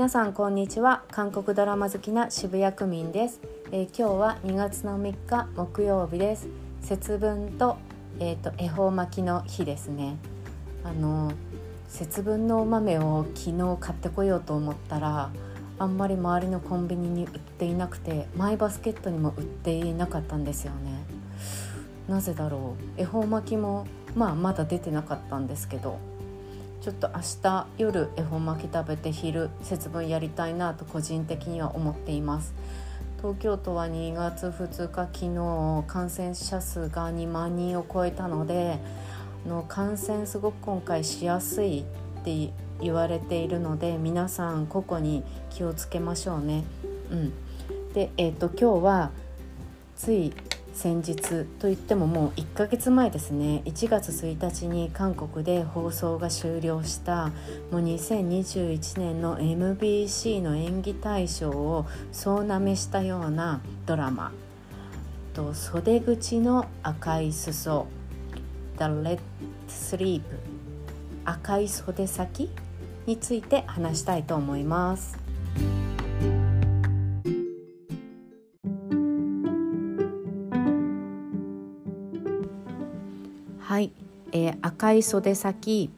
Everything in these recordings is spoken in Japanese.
皆さんこんにちは。韓国ドラマ好きな渋谷区民です、えー、今日は2月の3日木曜日です。節分と,、えーと、恵方巻きの日ですね。あの節分のお豆を昨日買ってこようと思ったらあんまり周りのコンビニに売っていなくてマイバスケットにも売っていなかったんですよね。なぜだろう。恵方巻きもまあまだ出てなかったんですけど。ちょっと明日夜恵方巻き食べて昼節分やりたいなと個人的には思っています東京都は2月2日昨日感染者数が2万人を超えたのでの感染すごく今回しやすいって言われているので皆さん個々に気をつけましょうね。うん、で、えーと今日はつい先日といってももう1ヶ月前ですね。1月1日に韓国で放送が終了したもう2021年の MBC の演技大賞を総なめしたようなドラマ「と袖口の赤い裾」「The Red Sleeve」赤い袖先について話したいと思います。はい、えー、赤い袖先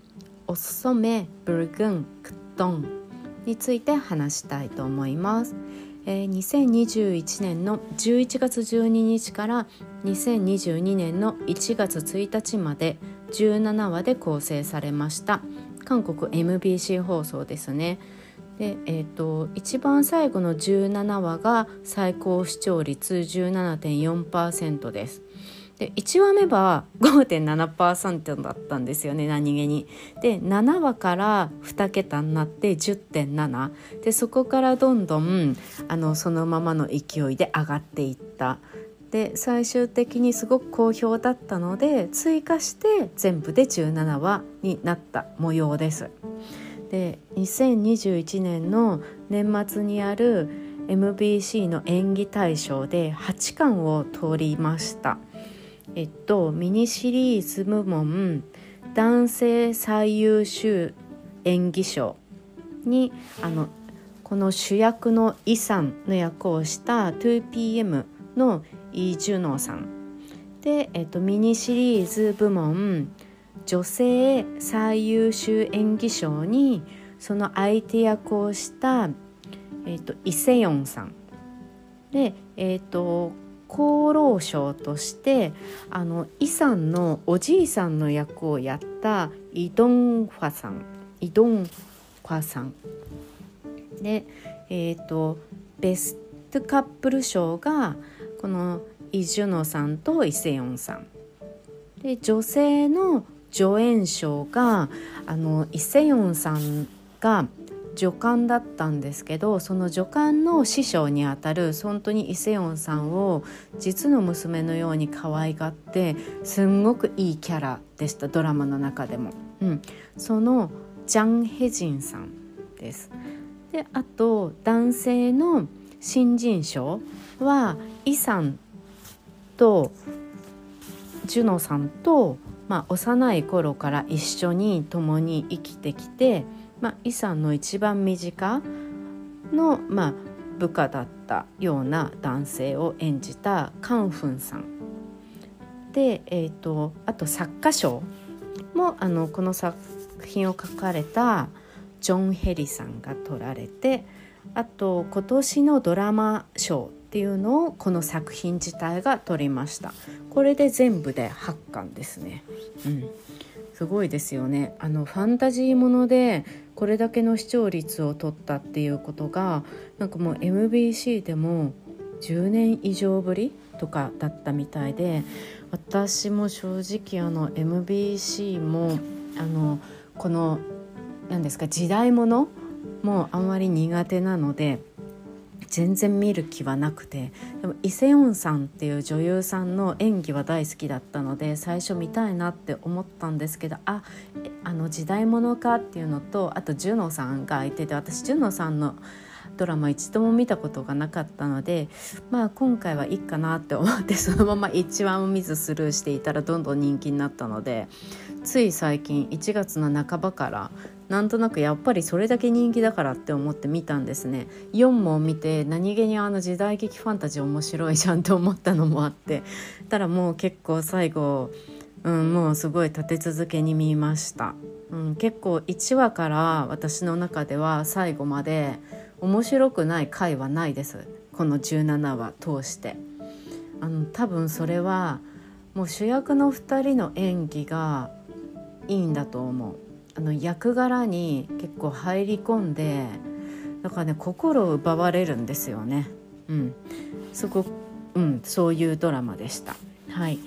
おそめブルグンクットンについて話したいと思います。えー、2021年の11月12日から2022年の1月1日まで17話で構成されました韓国 MBC 放送ですね。でえーと、一番最後の17話が最高視聴率17.4%です。で1話目は5.7%だったんですよね何気に。で7話から2桁になって10.7でそこからどんどんあのそのままの勢いで上がっていった。で最終的にすごく好評だったので追加して全部で17話になった模様です。で2021年の年末にある MBC の演技大賞で8冠を取りました。えっとミニシリーズ部門男性最優秀演技賞にあのこの主役のイさんの役をした 2PM のイ・ジュノーさん。で、えっと、ミニシリーズ部門女性最優秀演技賞にその相手役をした、えっと、イ・セヨンさん。で、えっと、厚労省としてあのイさんのおじいさんの役をやったイ・ドンファさん。イ・ドンファさん。で、えーと、ベストカップル賞がこのイ・ジュノさんとイ・セヨンさん。で女性の助演賞があのイ・セヨンさんが助監だったんですけどその助監の師匠にあたる本当にイ・セヨンさんを実の娘のように可愛がってすんごくいいキャラでしたドラマの中でも。うん、そのジャン・ヘジンさんです。であと男性の新人賞はイさんとジュノさんと、まあ、幼い頃から一緒に共に生きてきてまあ、イさんの一番身近の、まあ、部下だったような男性を演じたカン・フンさん。で、えーと、あと作家賞もあのこの作品を書かれたジョン・ヘリさんが取られてあと今年のドラマ賞っていうのをこの作品自体が取りました。これで全部で8巻ですね。うん。すごいですよね。あのファンタジーものでこれだけの視聴率を取ったっていうことがなんかもう MBC でも10年以上ぶりとかだったみたいで私も正直あの MBC もあのこの何ですか時代物もあんまり苦手なので全然見る気はなくてでもイ・セヨンさんっていう女優さんの演技は大好きだったので最初見たいなって思ったんですけどああの時代物かっていうのとあとジュノさんが相手で私ジュノさんのドラマ一度も見たことがなかったのでまあ今回はいいかなって思ってそのまま一話も見ずスルーしていたらどんどん人気になったのでつい最近1月の半ばからなんとなくやっぱりそれだけ人気だからって思って見たんですね。4も見て何気にあの時代劇ファンタジー面白いじゃんと思ったのもあって。たらもう結構最後、うん、もうすごい立て続けに見ました、うん、結構1話から私の中では最後まで面白くない回はないです。この17話通して。あの多分それはもう主役の2人の演技がいいんだと思う。あの役柄に結構入り込んでだからね心を奪われるんですよね。うん。すごくうんそういうドラマでした。はい。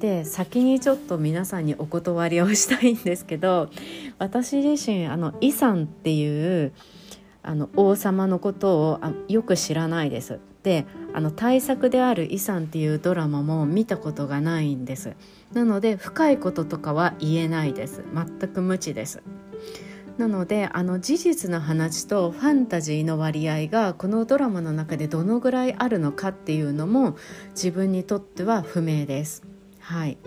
で先にちょっと皆さんにお断りをしたいんですけど私自身あのイさんっていうあの王様のことをあよく知らないです。であの対策である「遺産」っていうドラマも見たことがないんです。なので深いこととかは言えないです。全く無知です。なのであの事実の話とファンタジーの割合がこのドラマの中でどのぐらいあるのかっていうのも自分にとっては不明です。はい。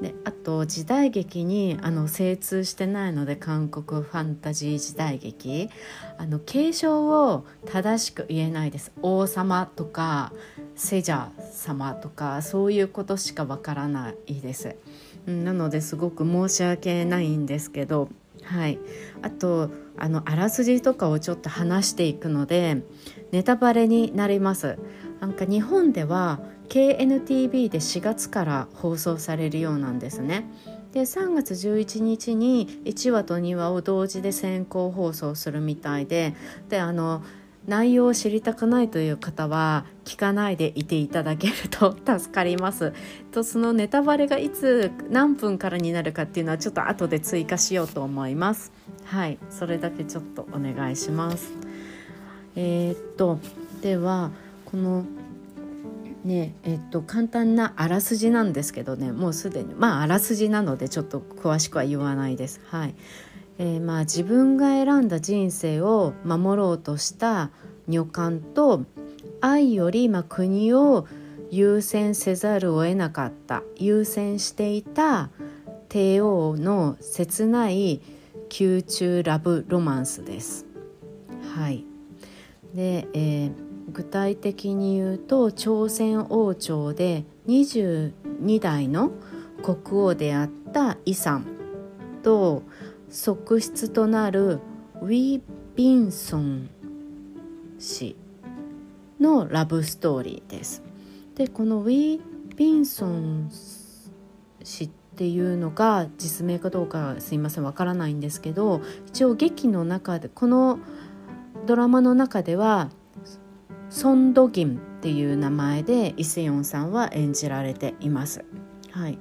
であと時代劇にあの精通してないので韓国ファンタジー時代劇。あの継承を正しく言えないです。王様とかセジャ様とかそういうことしかわからないです。なのですごく申し訳ないんですけどはい。あとあのあらすじとかをちょっと話していくのでネタバレになります。なんか日本では KNTV で4月から放送されるようなんですね。で3月11日に1話と2話を同時で先行放送するみたいでであの内容を知りたくないという方は聞かないでいていただけると 助かります。とそのネタバレがいつ何分からになるかっていうのはちょっと後で追加しようと思います。はいそれだけちょっとお願いします。えー、っとではこのねえっと簡単なあらすじなんですけどねもうすでにまああらすじなのでちょっと詳しくは言わないです。はいえー、まあ自分が選んだ人生を守ろうとした女官と愛よりまあ国を優先せざるを得なかった優先していた帝王の切ない宮中ラブロマンスです。はいで、えー具体的に言うと朝鮮王朝で22代の国王であったイさんと側室となるウィ・ビンソン氏のラブストーリーです。でこのウィ・ビンソン氏っていうのが実名かどうかすいませんわからないんですけど一応劇の中でこのドラマの中ではソン・ドギンっていう名前でイ・セヨンさんは演じられています。はい、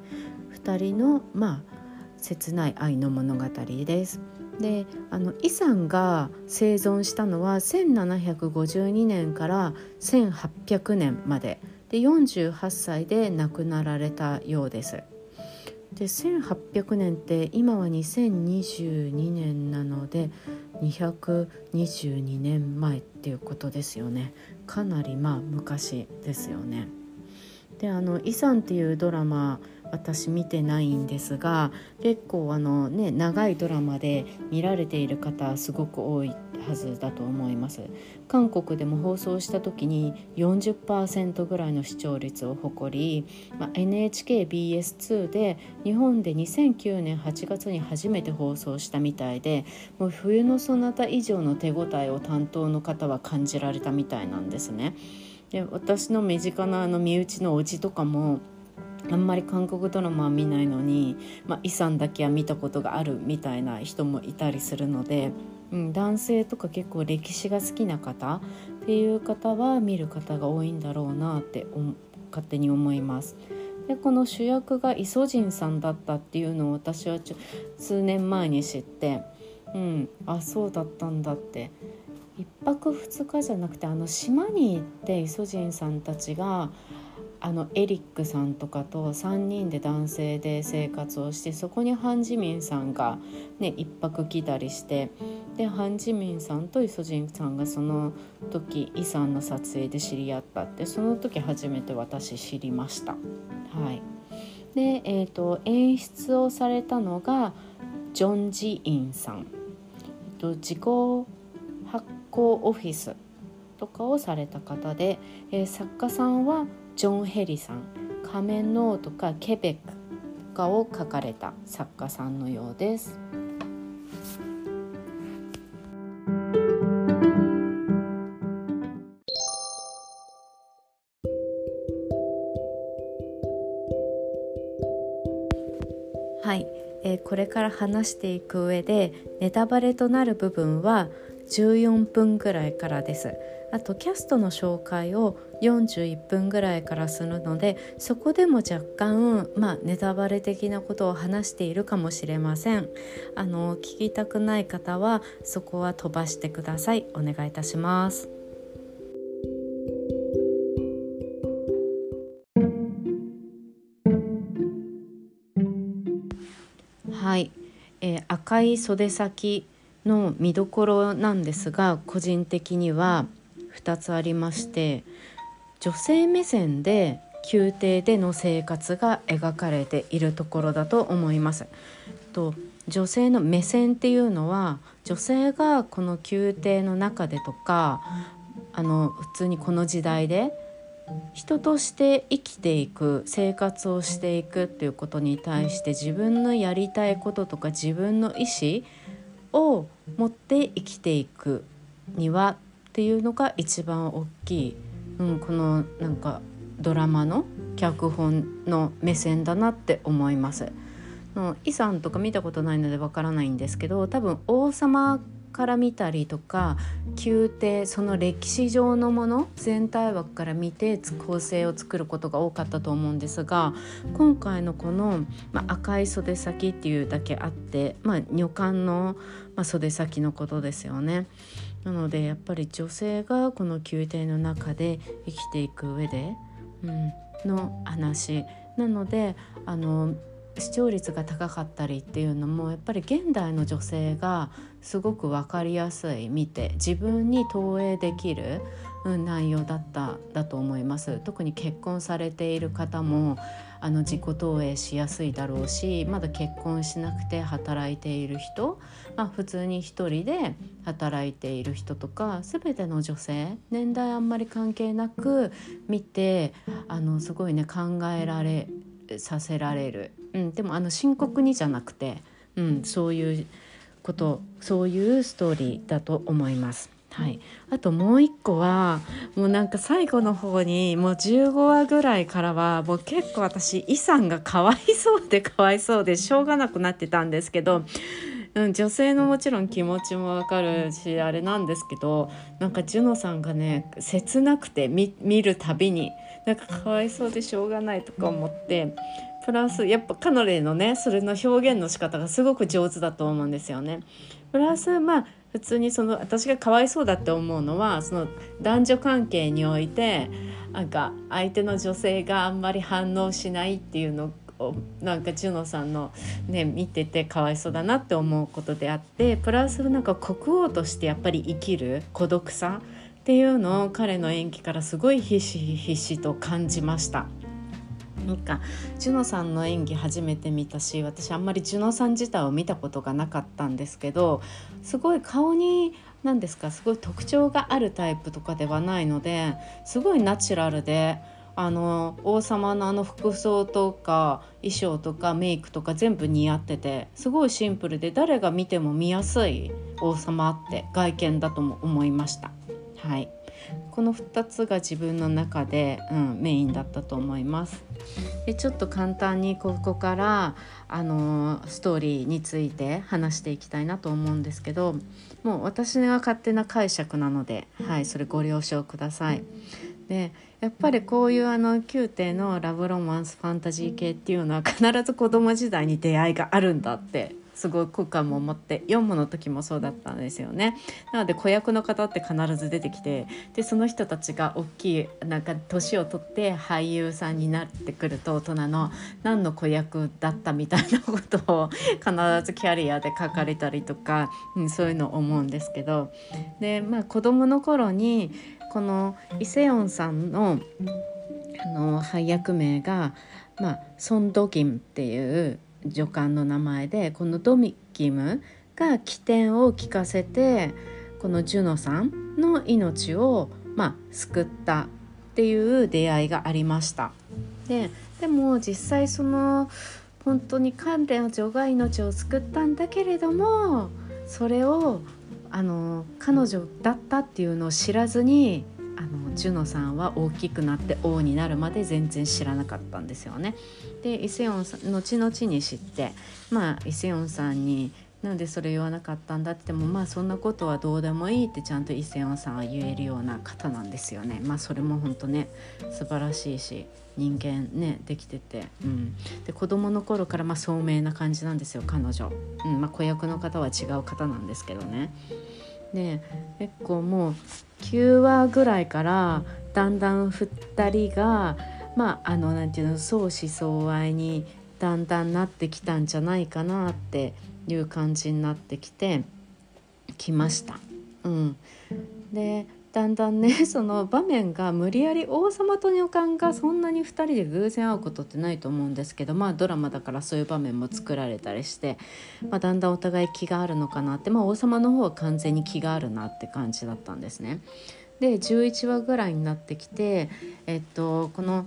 2人のまあ切ない愛の物語です。であのイさんが生存したのは1752年から1800年までで48歳で亡くなられたようです。で1800年って今は2022年なので222年前っていうことですよねかなりまあ昔ですよね。であの「イさん」っていうドラマ私見てないんですが結構あのね長いドラマで見られている方すごく多いはずだと思います韓国でも放送した時に40%ぐらいの視聴率を誇り、まあ、NHKBS2 で日本で2009年8月に初めて放送したみたいでもう冬のそなた以上の手応えを担当の方は感じられたみたいなんですね。で私の身近なあの身内のおじとかもあんまり韓国ドラマは見ないのに、まあ、イさんだけは見たことがあるみたいな人もいたりするので、うん、男性とか結構歴史が好きな方っていう方は見る方が多いんだろうなって勝手に思います。でこの主役がイソジンさんだったっていうのを私はちょ数年前に知って、うん、あそうだったんだって1泊2日じゃなくてあの島に行ってイソジンさんたちがあのエリックさんとかと3人で男性で生活をしてそこにハン・ジミンさんが、ね、一泊来たりしてでハン・ジミンさんとイソジンさんがその時イさんの撮影で知り合ったってその時初めて私知りました。はいでえーと、演出をされたのがジョン・ジインさんと自己発行オフィスとかをされた方で、えー、作家さんはジョン・ヘリさん「仮面の王」とか「ケベック」とかを書かれた作家さんのようです。はい、えー、これから話していく上でネタバレとなる部分は14分ぐらいからです。あとキャストの紹介を41分ぐらいからするのでそこでも若干、まあ、ネタバレ的なことを話しているかもしれません。あの聞きたくない方はそこは飛ばしてください。お願いいたします。はい、えー、赤い袖先の見どころなんですが個人的には2つありまして女性目線で宮廷での生活が描かれているところだと思います。と女性の目線っていうのは女性がこの宮廷の中でとかあの普通にこの時代で人として生きていく生活をしていくっていうことに対して自分のやりたいこととか自分の意思を持って生きていくにはっていうのが一番大きい、うん、このなんかドラマの脚本の目線だなって思います。のイさんとか見たことないのでわからないんですけど多分王様から見たりとか宮廷その歴史上のもの全体枠から見て構成を作ることが多かったと思うんですが今回のこの、まあ、赤い袖先っていうだけあって、まあ、女官の、まあ、袖先のことですよね。なのでやっぱり女性がこの宮廷の中で生きていく上で、うん、の話なのであの視聴率が高かったりっていうのもやっぱり現代の女性がすごく分かりやすい見て自分に投影できる内容だっただと思います。特に結婚されている方もあの自己投影しやすいだろうしまだ結婚しなくて働いている人、まあ、普通に一人で働いている人とか全ての女性年代あんまり関係なく見てあのすごいね考えられさせられる、うん、でもあの深刻にじゃなくて、うん、そういうことそういうストーリーだと思います。はい、あともう一個はもうなんか最後の方にもう15話ぐらいからはもう結構私イさんがかわいそうでかわいそうでしょうがなくなってたんですけど、うん、女性のもちろん気持ちもわかるしあれなんですけどなんかジュノさんがね切なくて見るたびになんかかわいそうでしょうがないとか思ってプラスやっぱカノレのねそれの表現の仕方がすごく上手だと思うんですよね。プラスまあ普通にその私がかわいそうだって思うのはその男女関係においてなんか相手の女性があんまり反応しないっていうのをなんかジュノさんのね見ててかわいそうだなって思うことであってプラスなんか国王としてやっぱり生きる孤独さっていうのを彼の演技からすごいひしひしと感じました。なんかジュノさんの演技初めて見たし私あんまりジュノさん自体を見たことがなかったんですけどすごい顔に何ですかすごい特徴があるタイプとかではないのですごいナチュラルであの王様のあの服装とか衣装とかメイクとか全部似合っててすごいシンプルで誰が見ても見やすい王様って外見だとも思いました。はい、この2つが自分の中で、うん、メインだったと思います。でちょっと簡単にここからあのストーリーについて話していきたいなと思うんですけどもう私が勝手な解釈なので、はい、それご了承ください。でやっぱりこういうあの宮廷のラブロマンスファンタジー系っていうのは必ず子供時代に出会いがあるんだってすごい効果も持って読むの時もそうだったんですよね。なので子役の方って必ず出てきてでその人たちが大きいなんか年を取って俳優さんになってくると大人の何の子役だったみたいなことを必ずキャリアで書かれたりとか、うん、そういうのを思うんですけどでまあ子供の頃にこのイ・セヨンさんのあの配役名が、まあ、ソン・ドギンっていう助監の名前でこのドミキムが起点を聞かせてこのジュノさんの命を、まあ、救ったっていう出会いがありました。ででも実際その本当に彼女が命を救ったんだけれどもそれをあの彼女だったっていうのを知らずにあのジュノさんは大きくなって王になるまで全然知らなかったんですよね。でイセヨンさん後々に知ってまあイセヨンさんになんでそれ言わなかったんだってもまあそんなことはどうでもいいってちゃんとイセヨンさんは言えるような方なんですよね。まあそれも本当ね素晴らしいし人間ねできてて、うん、で子供の頃からまあ聡明な感じなんですよ彼女、うんまあ、子役の方は違う方なんですけどね。で結構もう9話ぐらいからだんだん2人がまああの何て言うの相思相愛にだんだんなってきたんじゃないかなっていう感じになってきてきました。うん、でだんだんねその場面が無理やり王様と女官がそんなに2人で偶然会うことってないと思うんですけどまあドラマだからそういう場面も作られたりして、まあ、だんだんお互い気があるのかなって、まあ、王様の方は完全に気があるなって感じだったんですね。で11話ぐらいになってきて、えっと、この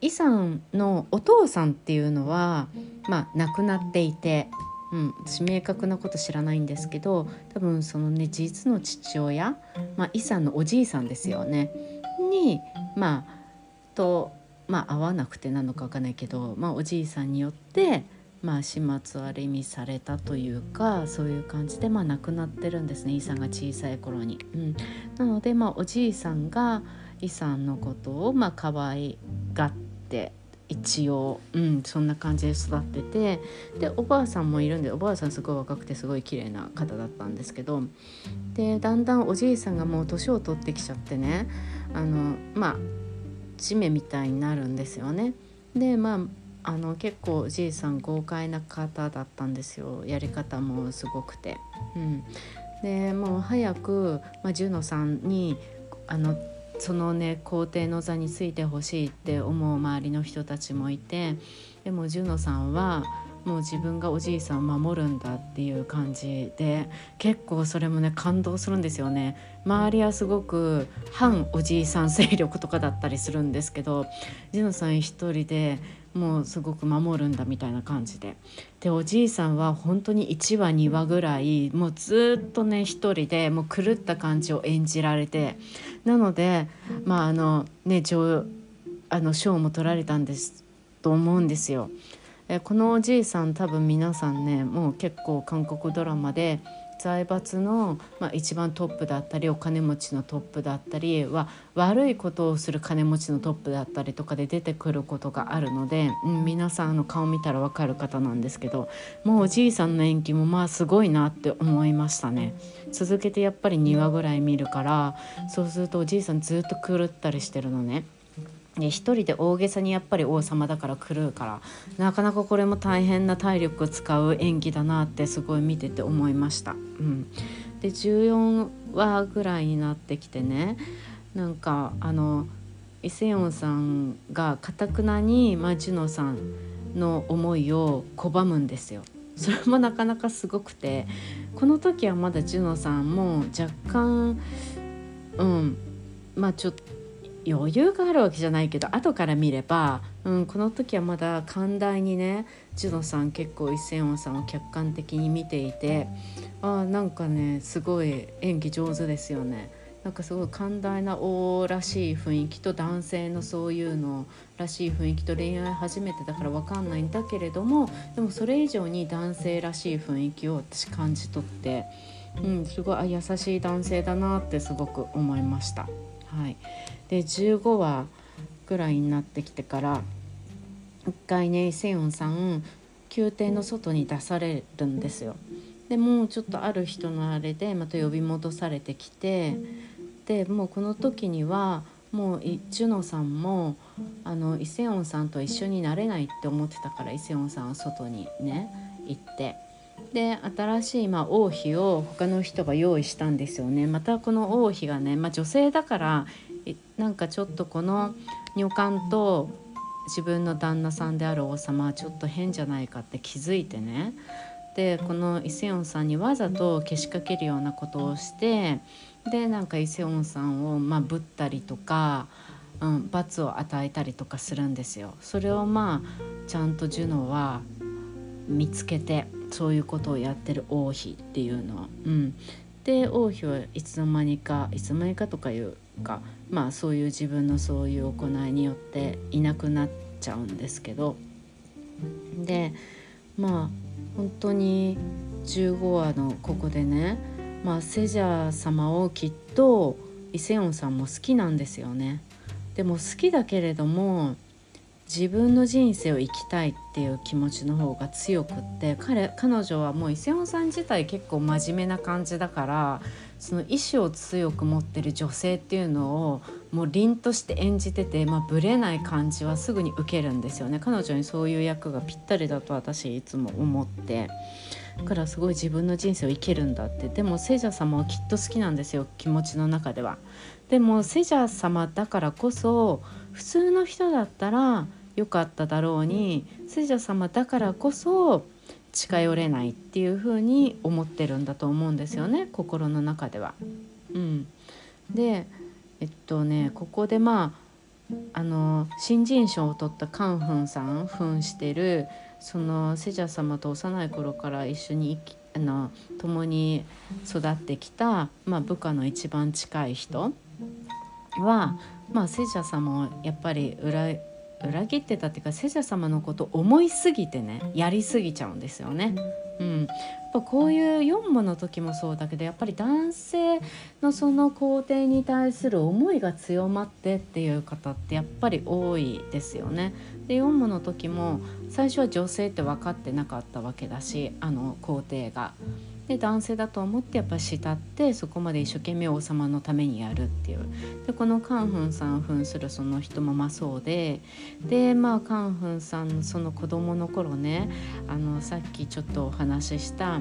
イさんのお父さんっていうのは、まあ、亡くなっていてうん、私明確なこと知らないんですけど多分そのね実の父親、まあ、イさんのおじいさんですよねにまあとまあ会わなくてなのか分かんないけど、まあ、おじいさんによってまあ、始末は意味されたというかそういう感じで、まあ、亡くなってるんですねイさんが小さい頃に。うん、なので、まあ、おじいさんがイさんのことを、まあ可愛がって一応、うん、そんな感じで育っててでおばあさんもいるんでおばあさんすごい若くてすごい綺麗な方だったんですけどでだんだんおじいさんがもう年を取ってきちゃってねあのまあ地面みたいになるんですよね。でまああの結構おじいさん豪快な方だったんですよやり方もすごくて。うん、でもう早く、まあ、ジュノさんにあのそのね皇帝の座についてほしいって思う周りの人たちもいてでもジュノさんはもう自分がおじいさんを守るんだっていう感じで結構それもね感動するんですよね。周りはすごく反おじいさん勢力とかだったりするんですけどジュノさん一人でもうすごく守るんだみたいな感じででおじいさんは本当に1話2話ぐらいもうずっとね一人でもう狂った感じを演じられてなのでまああのね上あの賞も取られたんですと思うんですよ。えこのおじいさん多分皆さんねもう結構韓国ドラマで財閥の、まあ、一番トップだったりお金持ちのトップだったりは悪いことをする金持ちのトップだったりとかで出てくることがあるので、うん、皆さんの顔見たら分かる方なんですけどもうおじいさんの演技もまあすごいなって思いましたね。続けてやっぱり2話ぐらい見るからそうするとおじいさんずっと狂ったりしてるのね。一人で大げさにやっぱり王様だから狂うからなかなかこれも大変な体力を使う演技だなってすごい見てて思いました。うん、で14話ぐらいになってきてねなんかあのイ・セヨンさんがかたくなに、まあ、ジュノさんの思いを拒むんですよ。それもなかなかすごくてこの時はまだジュノさんも若干うんまあちょっと余裕があるわけじゃないけど後から見れば、うん、この時はまだ寛大にねジュノさん結構一線音さんを客観的に見ていてあなんかねすごい演技上手ですよね。なんかすごい寛大な王らしい雰囲気と男性のそういうのらしい雰囲気と恋愛初めてだから分かんないんだけれどもでもそれ以上に男性らしい雰囲気を私感じ取って、うん、すごい優しい男性だなってすごく思いました。はい、で15話ぐらいになってきてから一回ねセヨンさん宮廷の外に出されるんですよ。でもうちょっとある人のあれでまた呼び戻されてきてでもうこの時にはもうジュノさんもあのイセオンさんと一緒になれないって思ってたからイセオンさんは外にね行ってで新しいまあ王妃を他の人が用意したんですよねまたこの王妃がね、まあ、女性だからなんかちょっとこの女官と自分の旦那さんである王様はちょっと変じゃないかって気づいてねでこのイ・セヨンさんにわざとけしかけるようなことをしてでなんかイ・セヨンさんをまあぶったりとか、うん、罰を与えたりとかするんですよ。それをまあちゃんとジュノは見つけてそういうことをやってる王妃っていうのは。うん、で王妃はいつの間にかいつの間にかとかいうかまあそういう自分のそういう行いによっていなくなっちゃうんですけどでまあ本当に15話のここでね、まあ、セジャー様をきっとイ・セヨンさんも好きなんですよね。でも好きだけれども自分の人生を生きたいっていう気持ちの方が強くって彼彼女はもう伊勢尾さん自体結構真面目な感じだからその意志を強く持ってる女性っていうのをもう凛として演じてて、まあ、ブレない感じはすぐに受けるんですよね。彼女にそういう役がぴったりだと私いつも思って。だからすごい自分の人生を生きるんだって。でも聖者様はきっと好きなんですよ気持ちの中では。でも聖者様だからこそ普通の人だったら良かっただろうに聖者様だからこそ近寄れないっていうふうに思ってるんだと思うんですよね心の中では。うん、でえっとねここでまああの新人賞を取ったカンフンさん扮してるそのセジャ様と幼い頃から一緒にあの共に育ってきた、まあ、部下の一番近い人は、まあ、セジャ様をやっぱり裏裏切ってたっていうかセジャ様のこと思いすぎてねやりすぎちゃうんですよね。うん、やっぱこういう4話の時もそうだけどやっぱり男性のその皇帝に対する思いが強まってっていう方ってやっぱり多いですよね。で4話の時も最初は女性って分かってなかったわけだしあの皇帝が。で男性だと思ってやっぱり慕ってそこまで一生懸命王様のためにやるっていう。でこのカンフンさん扮するその人もまそうででまあカンフンさんのその子供の頃ねあのさっきちょっとお話しした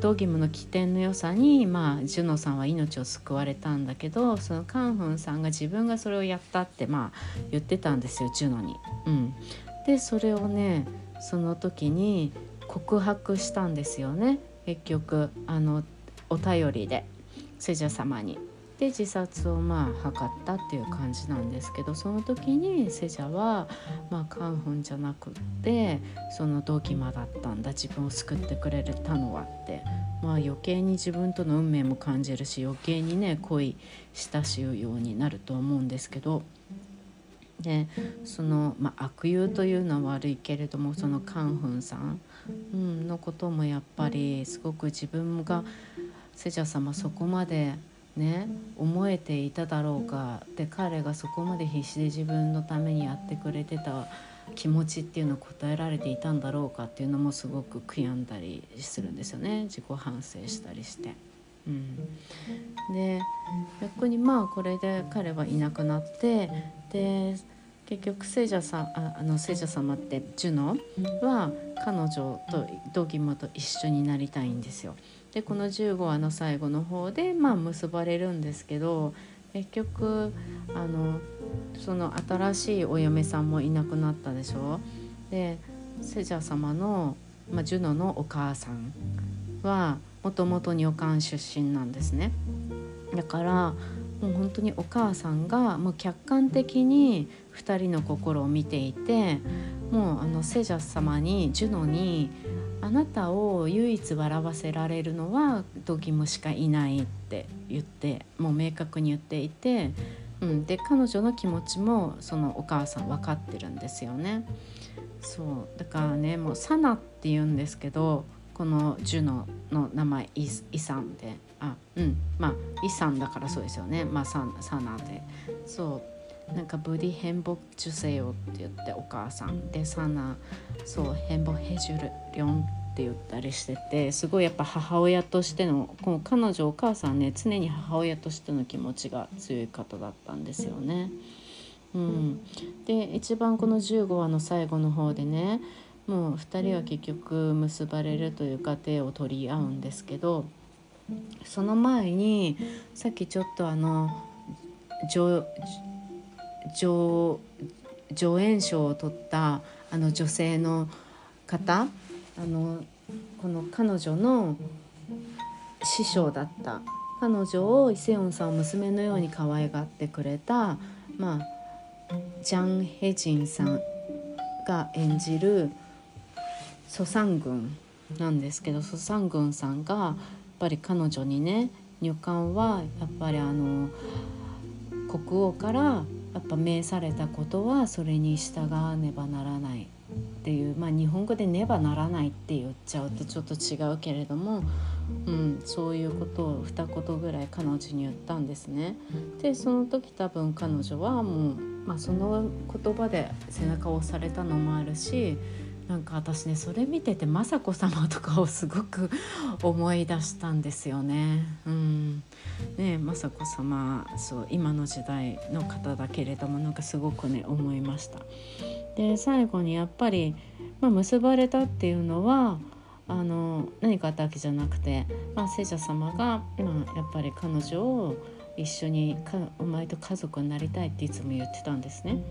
ドギムの起点の良さにまあジュノさんは命を救われたんだけどそのカンフンさんが自分がそれをやったってまあ言ってたんですよジュノに。うん、でそれをねその時に告白したんですよね。結局あのお便りで聖者様に。で自殺をまあ図ったっていう感じなんですけどその時に聖者はまあカンフンじゃなくってそのドギマだったんだ自分を救ってくれたのはってまあ余計に自分との運命も感じるし余計にね恋親しうようになると思うんですけど。でその、まあ、悪友というのは悪いけれどもそのカンフンさん、うん、のこともやっぱりすごく自分がセジャ様そこまでね思えていただろうかで彼がそこまで必死で自分のためにやってくれてた気持ちっていうのを答えられていたんだろうかっていうのもすごく悔やんだりするんですよね。自己反省したりして。うん、で逆にまあこれで彼はいなくなってで結局聖者さああの聖者様ってジュノは彼女とドギマと一緒になりたいんですよ。でこの15話の最後の方でまあ結ばれるんですけど結局あのその新しいお嫁さんもいなくなったでしょ。でセジャ様の、まあ、ジュノのお母さんはもともと女官出身なんですね。だからもう本当にお母さんがもう客観的に2人の心を見ていてもうあのセジャス様にジュノにあなたを唯一笑わせられるのはドギムしかいないって言ってもう明確に言っていて、うん、で彼女の気持ちもそのお母さん分かってるんですよね。そうだからねもうサナって言うんですけどこのジュノの名前イイさんであうん。まあイさんだからそうですよね。まあササナで。そう。なんかブディヘンボジュセヨって言ってお母さん。でサナそうヘンボヘジュルリョンって言ったりしててすごいやっぱ母親としてのこの彼女お母さんね常に母親としての気持ちが強い方だったんですよね。うん、で一番この15話の最後の方でねもう2人は結局結ばれるという過程を取り合うんですけどその前にさっきちょっとあの上上上演賞を取ったあの女性の方あのこの彼女の師匠だった彼女をイ・セヨンさんを娘のように可愛がってくれた、まあ、ジャン・ヘジンさんが演じるソサン軍なんですけどソサン軍さんがぱり彼女にね入管はやっぱりあの国王からやっぱ命されたことはそれに従わねばならないっていうまあ日本語で「ねばならない」って言っちゃうとちょっと違うけれども、うん、そういうことを二言ぐらい彼女に言ったんですね。でその時多分彼女はもう、まあ、その言葉で背中を押されたのもあるしなんか私ねそれ見てて雅子さまとかをすごく思い出したんですよね。うん、ね雅子さまそう今の時代の方だけれどもなんかすごくね思いました。で最後にやっぱり、まあ、結ばれたっていうのはあの何かあったわけじゃなくて、まあ、聖者様が、まあ、やっぱり彼女を一緒にかお前と家族になりたいっていつも言ってたんですね。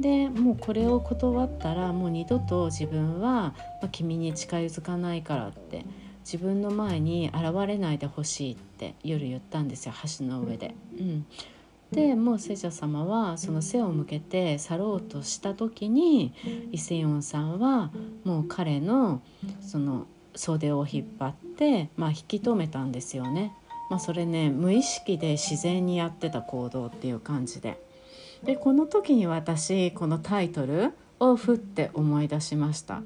でもうこれを断ったらもう二度と自分は、ま、君に近づかないからって自分の前に現れないでほしいって夜言ったんですよ橋の上で。うん、でもう聖者様はその背を向けて去ろうとした時にイ・セヨンさんはもう彼のその袖を引っ張って、まあ、引き止めたんですよね。まあ、それね無意識で自然にやってた行動っていう感じででこの時に私このタイトルをふって思い出しました。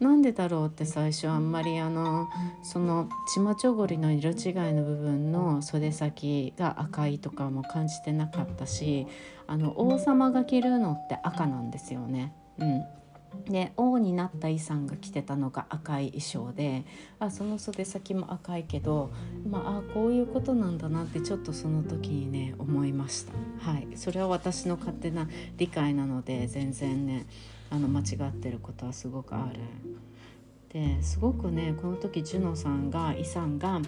なんでだろうって最初あんまりあのそのちまちょごりの色違いの部分の袖先が赤いとかも感じてなかったしあの王様が着るのって赤なんですよね。うんで王になったイさんが着てたのが赤い衣装であその袖先も赤いけど、まあ、あこういうことなんだなってちょっとその時にね思いました。はい、それは私の勝手な理解なので全然ねあの間違ってることはすごくある。ですごくねこの時ジュノさんがイさんが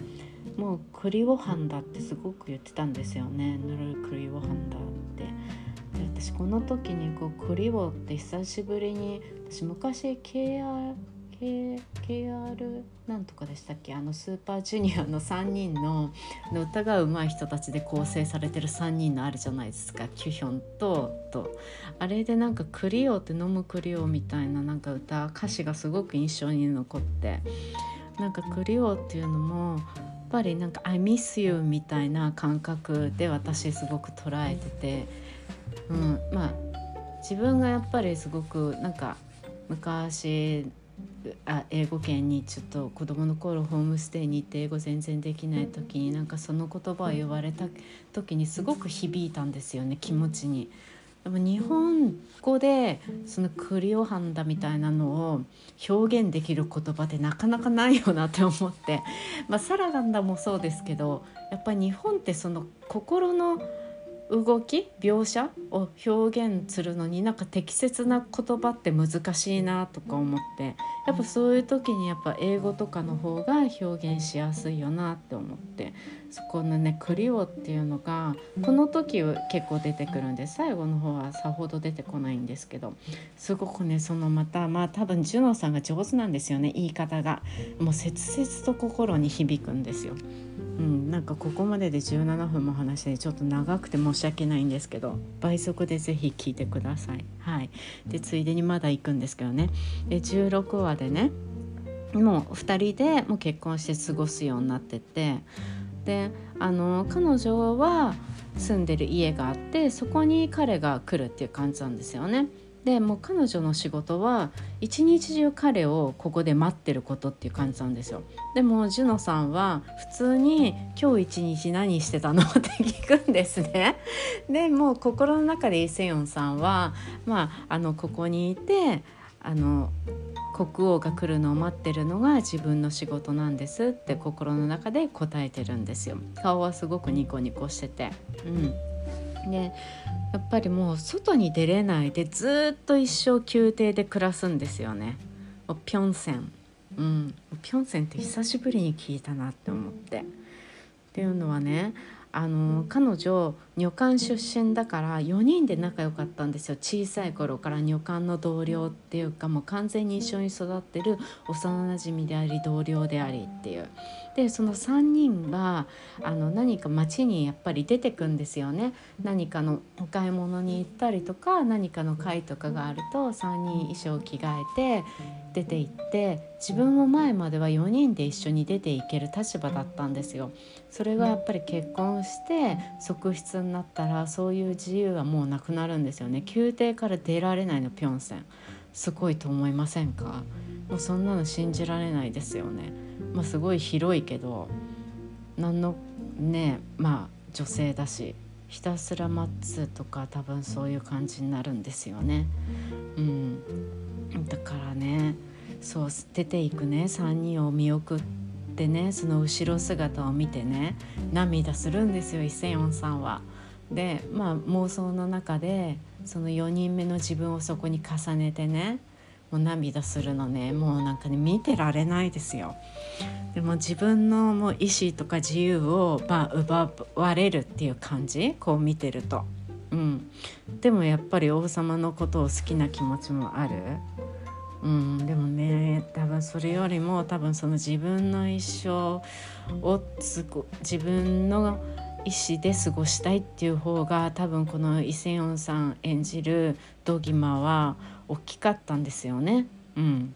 もうクリオハンだってすごく言ってたんですよね。ヌルクリオハンだって。私この時にこうクリボって久しぶりに私昔 KR KR なんとかでしたっけ？あのスーパージュニアの3人のの歌が上手い人たちで構成されてる3人のあるじゃないですか。キュヒョンとと。あれでなんか「クリオ」って「飲むクリオ」みたいななんか歌歌詞がすごく印象に残って。なんか「クリオ」っていうのもやっぱりなんか「I miss you」みたいな感覚で私すごく捉えてて。うん、まあ自分がやっぱりすごくなんか昔あ英語圏にちょっと子供の頃ホームステイに行って英語全然できない時になんかその言葉を言われた時にすごく響いたんですよね気持ちに。でも日本語でそのクリオハンダみたいなのを表現できる言葉ってなかなかないよなって思って、まあ、サラダンダもそうですけどやっぱり日本ってその心の動き描写を表現するのになんか適切な言葉って難しいなとか思ってやっぱそういう時にやっぱ英語とかの方が表現しやすいよなって思ってそこのねクリオっていうのがこの時結構出てくるんで最後の方はさほど出てこないんですけどすごくねそのまたまあ多分ジュノさんが上手なんですよね言い方がもう切々と心に響くんですよ。うん、なんかここまでで17分も話してちょっと長くて申し訳ないんですけど倍速でぜひ聞いてください。はい、でついでにまだ行くんですけどねで16話でねもう2人でもう結婚して過ごすようになっててであの彼女は住んでる家があってそこに彼が来るっていう感じなんですよね。でもう彼女の仕事は一日中彼をここで待ってることっていう感じなんですよでもジュノさんは普通に「今日一日何してたの?」って聞くんですねでもう心の中でイ・セヨンさんはまああのここにいてあの国王が来るのを待ってるのが自分の仕事なんですって心の中で答えてるんですよ。顔はすごくニコニコしてて。うん。でやっぱりもう外に出れないでずっと一生宮廷で暮らすんですよね。ピョンセン。うん。ピョンセンって久しぶりに聞いたなって思って。っていうのはねあの彼女女官出身だから4人で仲良かったんですよ。小さい頃から女官の同僚っていうかもう完全に一緒に育ってる幼なじみであり同僚でありっていう。でその3人はあの何か街にやっぱり出てくんですよね。何かのお買い物に行ったりとか何かの会とかがあると3人衣装着替えて出て行って自分も前までは4人で一緒に出ていける立場だったんですよ。それがやっぱり結婚して側室になったらそういう自由はもうなくなるんですよね。宮廷から出られないのピョンセンすごいと思いませんか？もうそんなの信じられないですよね。まあ、すごい広いけど何のねまあ女性だしひたすら待つとか多分そういう感じになるんですよね。うん、だからねそう出ていくね3人を見送ってねその後ろ姿を見てね涙するんですよイ・セヨンさんは。でまあ妄想の中でその4人目の自分をそこに重ねてねもう涙するのねもうなんかね見てられないですよ。でも自分のもう意思とか自由を、まあ、奪われるっていう感じ？こう見てると。うん、でもやっぱり王様のことを好きな気持ちもある。うん、でもね多分それよりも多分その自分の一生を自分の意思で過ごしたいっていう方が多分このイ・セヨンさん演じるドギマは大きかったんですよね。うん、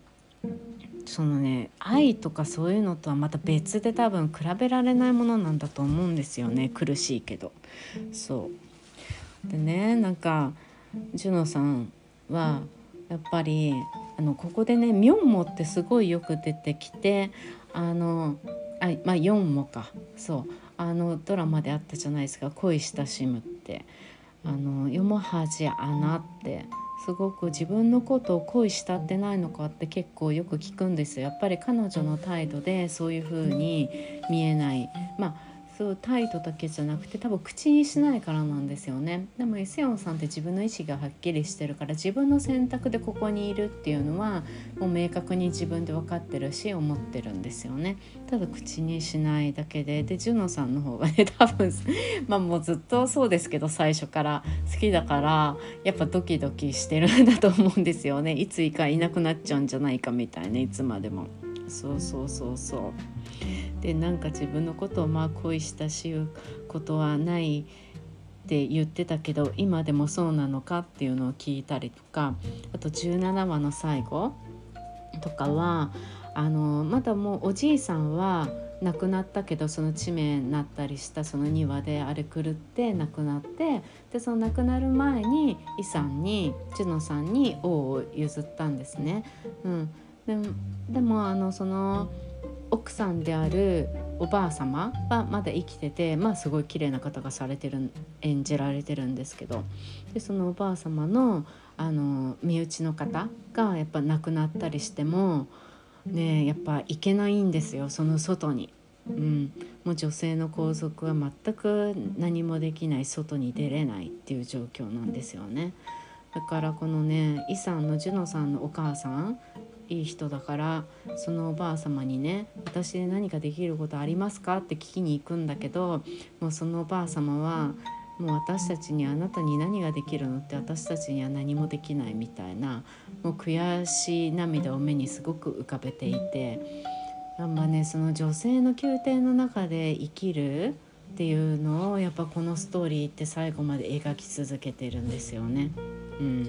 そのね愛とかそういうのとはまた別で多分比べられないものなんだと思うんですよね。苦しいけど。そう。でねなんかジュノさんはやっぱりあのここでね「ミョンモ」ってすごいよく出てきてあのあまあ4もか。そう。あのドラマであったじゃないですか「恋親しむ」って「あのよもはじ穴」ってすごく自分のことを恋したってないのかって結構よく聞くんですよ。やっぱり彼女の態度でそういうふうに見えない。まあそう態度だけじゃなくて多分口にしないからなんですよね。でもイセオンさんって自分の意思がはっきりしてるから自分の選択でここにいるっていうのはもう明確に自分で分かってるし思ってるんですよね。ただ口にしないだけででジュノさんの方がね 多分まあもうずっとそうですけど最初から好きだからやっぱドキドキしてるんだと思うんですよね。いついかいなくなっちゃうんじゃないかみたいないつまでも。そうそうそうそう。でなんか自分のことをまあ恋したしうことはないって言ってたけど今でもそうなのかっていうのを聞いたりとかあと17話の最後とかはあのまだもうおじいさんは亡くなったけどその地名になったりしたその庭であれ狂って亡くなってでその亡くなる前にイさんにジュノさんに王を譲ったんですね。うん、ででもあのその奥さんであるおばあ様はまだ生きててまあすごい綺麗な方がされてる演じられてるんですけどでそのおばあ様のあの身内の方がやっぱ亡くなったりしてもねやっぱ行けないんですよその外に。うん、もう女性の皇族は全く何もできない外に出れないっていう状況なんですよね。だからこのねイさんのジュノさんのお母さんいい人だからそのおばあ様にね「私で何かできることありますか?」って聞きに行くんだけどもうそのおばあ様は「もう私たちにあなたに何ができるの?」って私たちには何もできないみたいなもう悔しい涙を目にすごく浮かべていてまねその女性の宮廷の中で生きるっていうのをやっぱこのストーリーって最後まで描き続けてるんですよね。うん、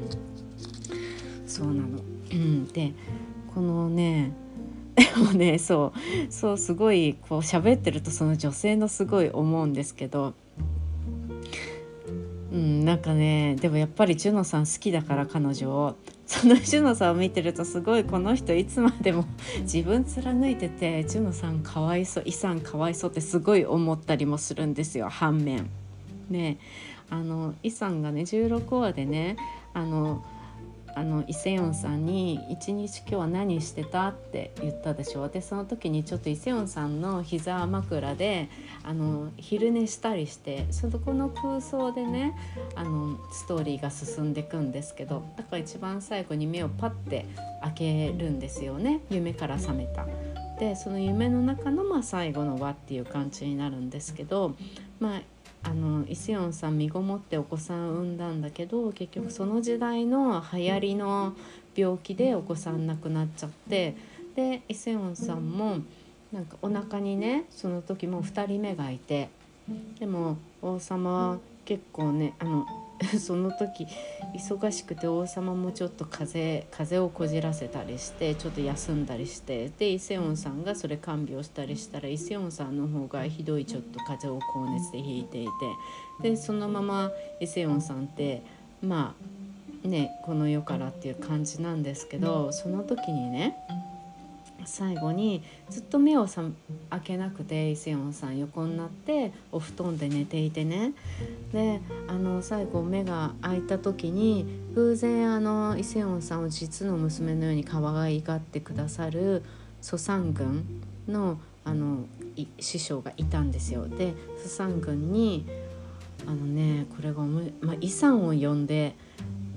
そうなの、うん、でこのね でもねそうそうすごいこう喋ってるとその女性のすごい思うんですけどうんなんかねでもやっぱりジュノさん好きだから彼女をそのジュノさんを見てるとすごいこの人いつまでも 自分貫いててジュノさんかわいそうイさんかわいそうってすごい思ったりもするんですよ反面。ねあのイさんがね16話でねあのあのイセヨンさんに「一日今日は何してた?」って言ったでしょでその時にちょっとイセヨンさんの膝枕であの昼寝したりしてそこの空想でねあのストーリーが進んでいくんですけどだから一番最後に目をパッて開けるんですよね夢から覚めた。でその夢の中のまあ最後の輪っていう感じになるんですけどまああのイセヨンさん身ごもってお子さん産んだんだけど結局その時代の流行りの病気でお子さん亡くなっちゃってでイセヨンさんもなんかお腹にねその時も2人目がいてでも王様は結構ねあの その時忙しくて王様もちょっと風邪をこじらせたりしてちょっと休んだりしてでイセヨンさんがそれ看病したりしたらイセヨンさんの方がひどいちょっと風邪を高熱でひいていてでそのままイセヨンさんってまあねこの世からっていう感じなんですけどその時にね最後にずっと目をさ開けなくてイセヨンさん横になってお布団で寝ていてねであの最後目が開いた時に偶然あのイセヨンさんを実の娘のように可愛がってくださるソサン軍のあの師匠がいたんですよ。でソサン軍にあのねこれが、まあ、イさんを呼んで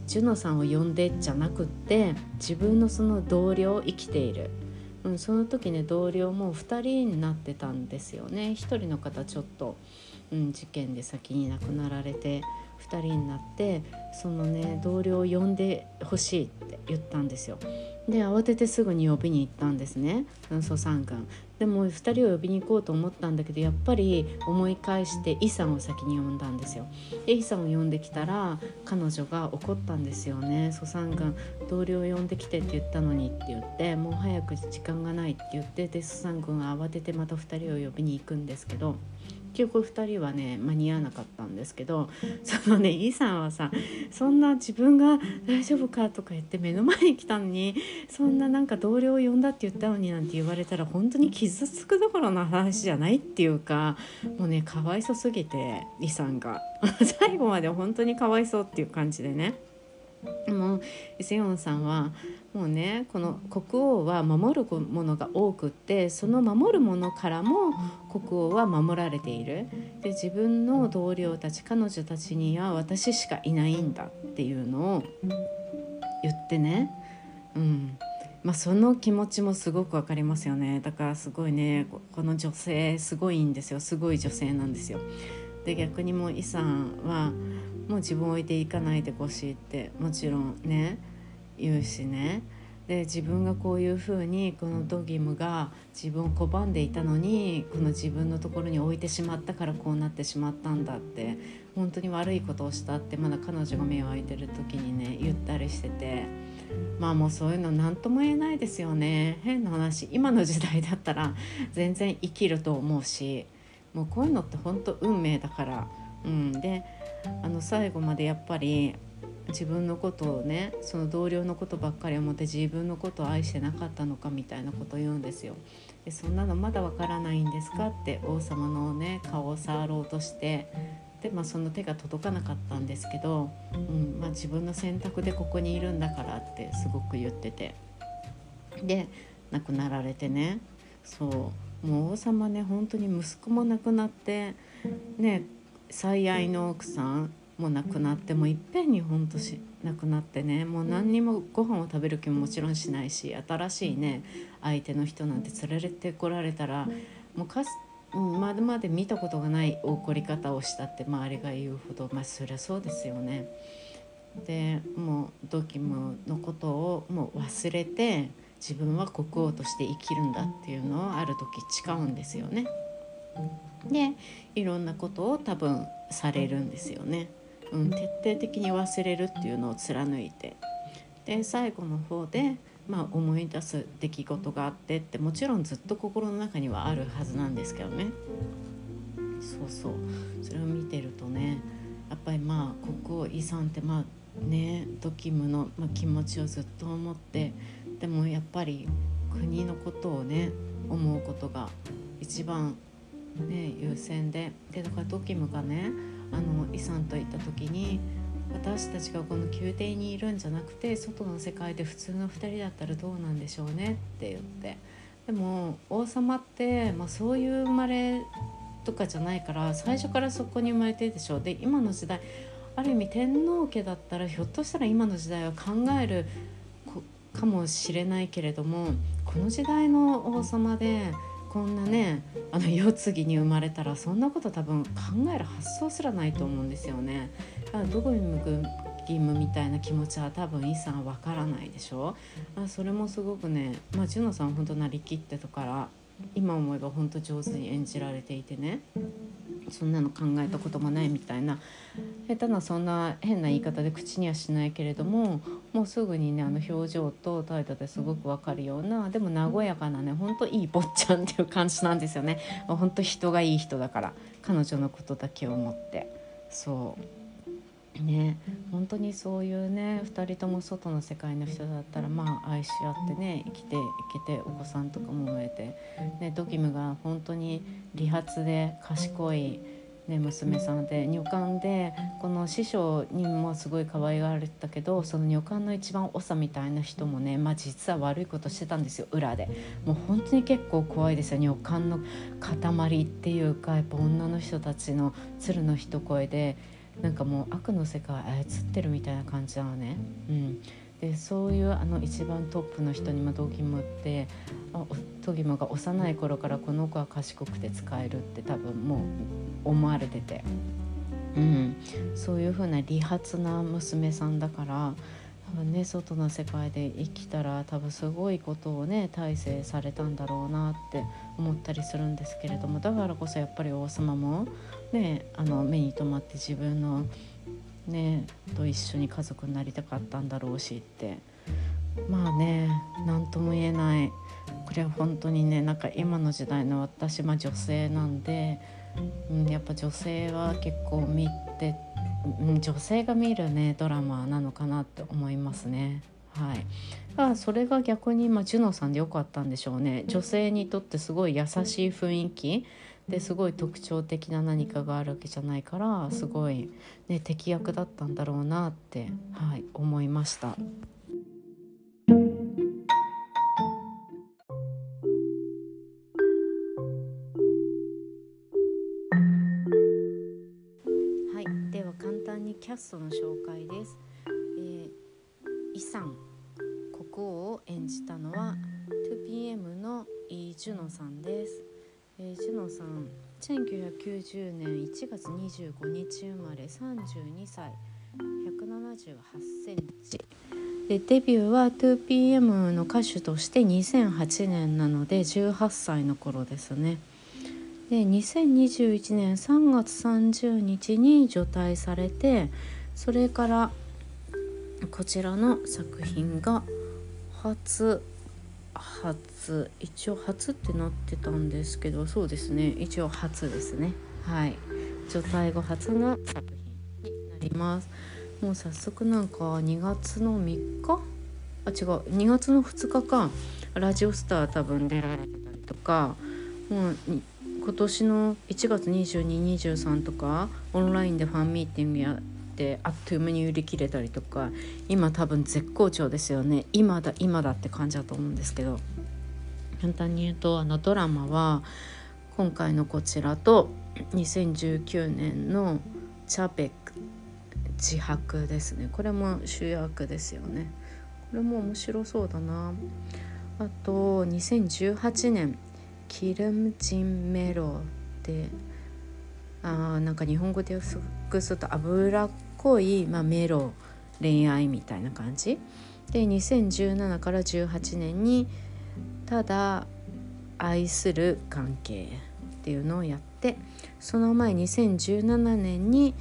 ジュノさんを呼んでじゃなくって自分のその同僚生きているうん、その時ね同僚も2人になってたんですよね。1人の方ちょっと、うん、事件で先に亡くなられて2人になってそのね同僚を呼んでほしいって言ったんですよ。で慌ててすぐに呼びに行ったんですね蘇三軍でも2人を呼びに行こうと思ったんだけどやっぱり思い返してイさんを先に呼んだんですよ。でイさんを呼んできたら彼女が怒ったんですよね。蘇三軍同僚を呼んできてって言ったのにって言ってもう早く時間がないって言ってで蘇三軍は慌ててまた2人を呼びに行くんですけど局2人はね間に合わなかったんですけどそのねイさんはさそんな自分が大丈夫か？とか言って目の前に来たのにそんななんか同僚を呼んだって言ったのになんて言われたら本当に傷つくどころの話じゃないっていうかもうねかわいそすぎてイさんが最後まで本当にかわいそうっていう感じでね。もうセヨンさんはもうねこの国王は守るものが多くってその守るものからも国王は守られている。で自分の同僚たち彼女たちには私しかいないんだっていうのを言ってね、うん。まあ、その気持ちもすごく分かりますよね。だからすごいねこの女性すごいんですよ。すごい女性なんですよ。で逆にもうイさんはもう自分を置いていかないでほしいってもちろんね言うしねで自分がこういうふうにこのドギムが自分を拒んでいたのにこの自分のところに置いてしまったからこうなってしまったんだって本当に悪いことをしたってまだ彼女が目を開いてる時にね言ったりしててまあもうそういうの何とも言えないですよね変な話今の時代だったら全然生きると思うしもうこういうのって本当運命だから。うん、であの最後までやっぱり自分のことをねその同僚のことばっかり思って自分のことを愛してなかったのかみたいなことを言うんですよ。でそんなのまだわからないんですかって王様のね顔を触ろうとしてで、まあ、その手が届かなかったんですけど、うんまあ、自分の選択でここにいるんだからってすごく言っててで亡くなられてねそうもう王様ね本当に息子も亡くなってね最愛の奥さんもう亡くなってもいっぺんにほんとし亡くなってねもう何にもご飯を食べる気ももちろんしないし新しいね相手の人なんて連れてこられたらもうかすまだまで見たことがない怒り方をしたって周りが言うほどまあそりゃそうですよね。でもうドキムのことをもう忘れて自分は国王として生きるんだっていうのをある時誓うんですよね。でいろんなことを多分されるんですよね。うん、徹底的に忘れるっていうのを貫いて。で最後の方で、まあ、思い出す出来事があってってもちろんずっと心の中にはあるはずなんですけどね。そうそう。それを見てるとねやっぱりまあ国王遺産ってまあねドキムの、ま、気持ちをずっと思ってでもやっぱり国のことをね思うことが一番ね優先で。でだからドキムがねあのイさんと行った時に私たちがこの宮廷にいるんじゃなくて外の世界で普通の2人だったらどうなんでしょうねって言って。でも王様って、まあ、そういう生まれとかじゃないから最初からそこに生まれてるでしょう。で今の時代ある意味天皇家だったらひょっとしたら今の時代は考えるかもしれないけれどもこの時代の王様でこんなねあの世継ぎに生まれたらそんなこと多分考える発想すらないと思うんですよね。だからどこに向く義務みたいな気持ちは多分イさんわからないでしょあそれもすごくねまあジュノさん本当なりきってとから今思えば本当上手に演じられていてね。そんなの考えたこともないみたいな。下手なそんな変な言い方で口にはしないけれどももうすぐにねあの表情と態度ですごく分かるようなでも和やかなねほんといい坊ちゃんっていう感じなんですよね。ほんと人がいい人だから彼女のことだけを思って。そう。ね本当にそういうね2人とも外の世界の人だったらまあ愛し合ってね生きていけてお子さんとかも産めて、ね、ドキムが本当に理髪で賢い、ね、娘さんで女官でこの師匠にもすごい可愛がられてたけどその女官の一番長みたいな人もね、まあ、実は悪いことしてたんですよ裏でもう本当に結構怖いですよ女官の塊っていうかやっぱ女の人たちの鶴の一声で。なんかもう悪の世界操ってるみたいな感じなのね。うん、でそういうあの一番トップの人にまあドギムってあドギムが幼い頃からこの子は賢くて使えるって多分もう思われてて、うん、そういう風な利発な娘さんだから多分ね外の世界で生きたら多分すごいことをね大成されたんだろうなって思ったりするんですけれどもだからこそやっぱり王様もねあの目に留まって自分のねと一緒に家族になりたかったんだろうしって。まあね何とも言えない。これは本当にねなんか今の時代の私、まあ、女性なんで、うん、やっぱ女性は結構見て女性が見るねドラマなのかなって思いますね。はい、あそれが逆に、まあ、ジュノさんでよかったんでしょうね。女性にとってすごい優しい雰囲気ですごい特徴的な何かがあるわけじゃないからすごい、ね、敵役だったんだろうなって、はい、思いました。キャストの紹介です。えー、イサン国王を演じたのは 2PM のイ・ジュノさんです。えー、ジュノさん1990年1月25日生まれ32歳178センチでデビューは 2PM の歌手として2008年なので18歳の頃ですね。で2021年3月30日に除隊されてそれからこちらの作品が初初一応初ってなってたんですけどそうですね。一応初ですね。はい。除隊後初の作品になります。もう早速なんか2月の3日？あ違う。2月の2日か。ラジオスター多分出られてたりとかもう今年の1月2223とかオンラインでファンミーティングやってあっという間に売り切れたりとか今多分絶好調ですよね。今だ今だって感じだと思うんですけど。簡単に言うとあのドラマは今回のこちらと2019年の「チャペック」自白ですね。これも主役ですよね。これも面白そうだな。あと2018年キルムチンメロってあなんか日本語で訳すると脂っこい、まあ、メロ恋愛みたいな感じ。で2017から18年にただ愛する関係っていうのをやってその前2017年に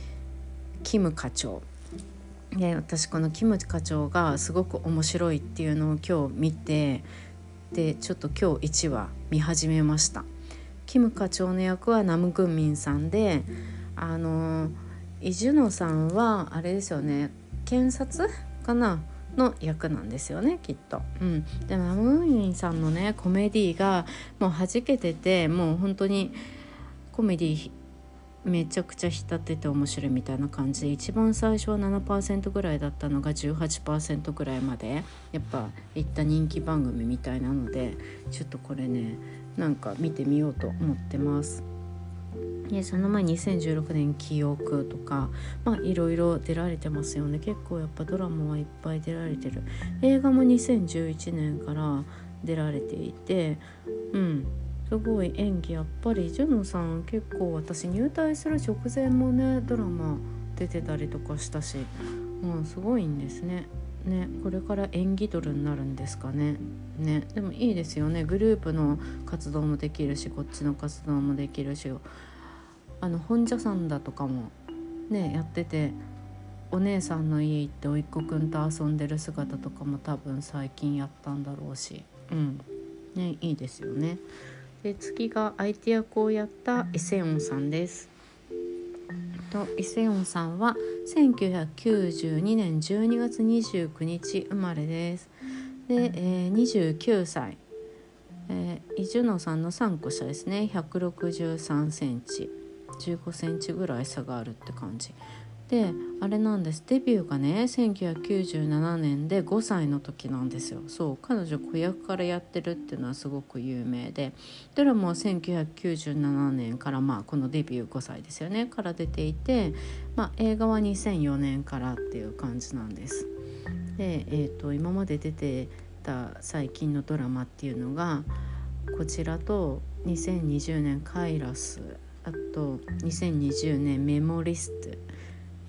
キム課長。で私このキム課長がすごく面白いっていうのを今日見てでちょっと今日1話見始めました。キム課長の役はナム・グンミンさんであのイ・ジュノさんはあれですよね検察かなの役なんですよねきっと。うん、でナム・グンミンさんのねコメディがもう弾けててもう本当にコメディめちゃくちゃ浸ってて面白いみたいな感じで一番最初は7%ぐらいだったのが18%ぐらいまでやっぱいった人気番組みたいなのでちょっとこれねなんか見てみようと思ってます。でその前2016年「記憶」とかまあいろいろ出られてますよね。結構やっぱドラマはいっぱい出られてる。映画も2011年から出られていてうん。すごい演技やっぱりジュノさん結構私入隊する直前もねドラマ出てたりとかしたし、うん、すごいんですね。ね、これから演技ドルになるんですかね。ね、でもいいですよね。グループの活動もできるし、こっちの活動もできるし、あの本社さんだとかもねやってて、お姉さんの家行って甥っ子くんと遊んでる姿とかも多分最近やったんだろうし、うん、ねいいですよね。で次が相手役をやったイセヨンさんです。とイセヨンさんは1992年12月29日生まれです。で、えー、29歳、えー、イジュノさんの3個下ですね。163センチ。15センチぐらい差があるって感じであれなんです。デビューがね1997年で5歳の時なんですよ。そう彼女子役からやってるっていうのはすごく有名で。ドラマは1997年からまあこのデビュー5歳ですよね。から出ていて、まあ、映画は2004年からっていう感じなんです。で、えーと、今まで出てた最近のドラマっていうのがこちらと2020年「カイラス」あと2020年「メモリスト」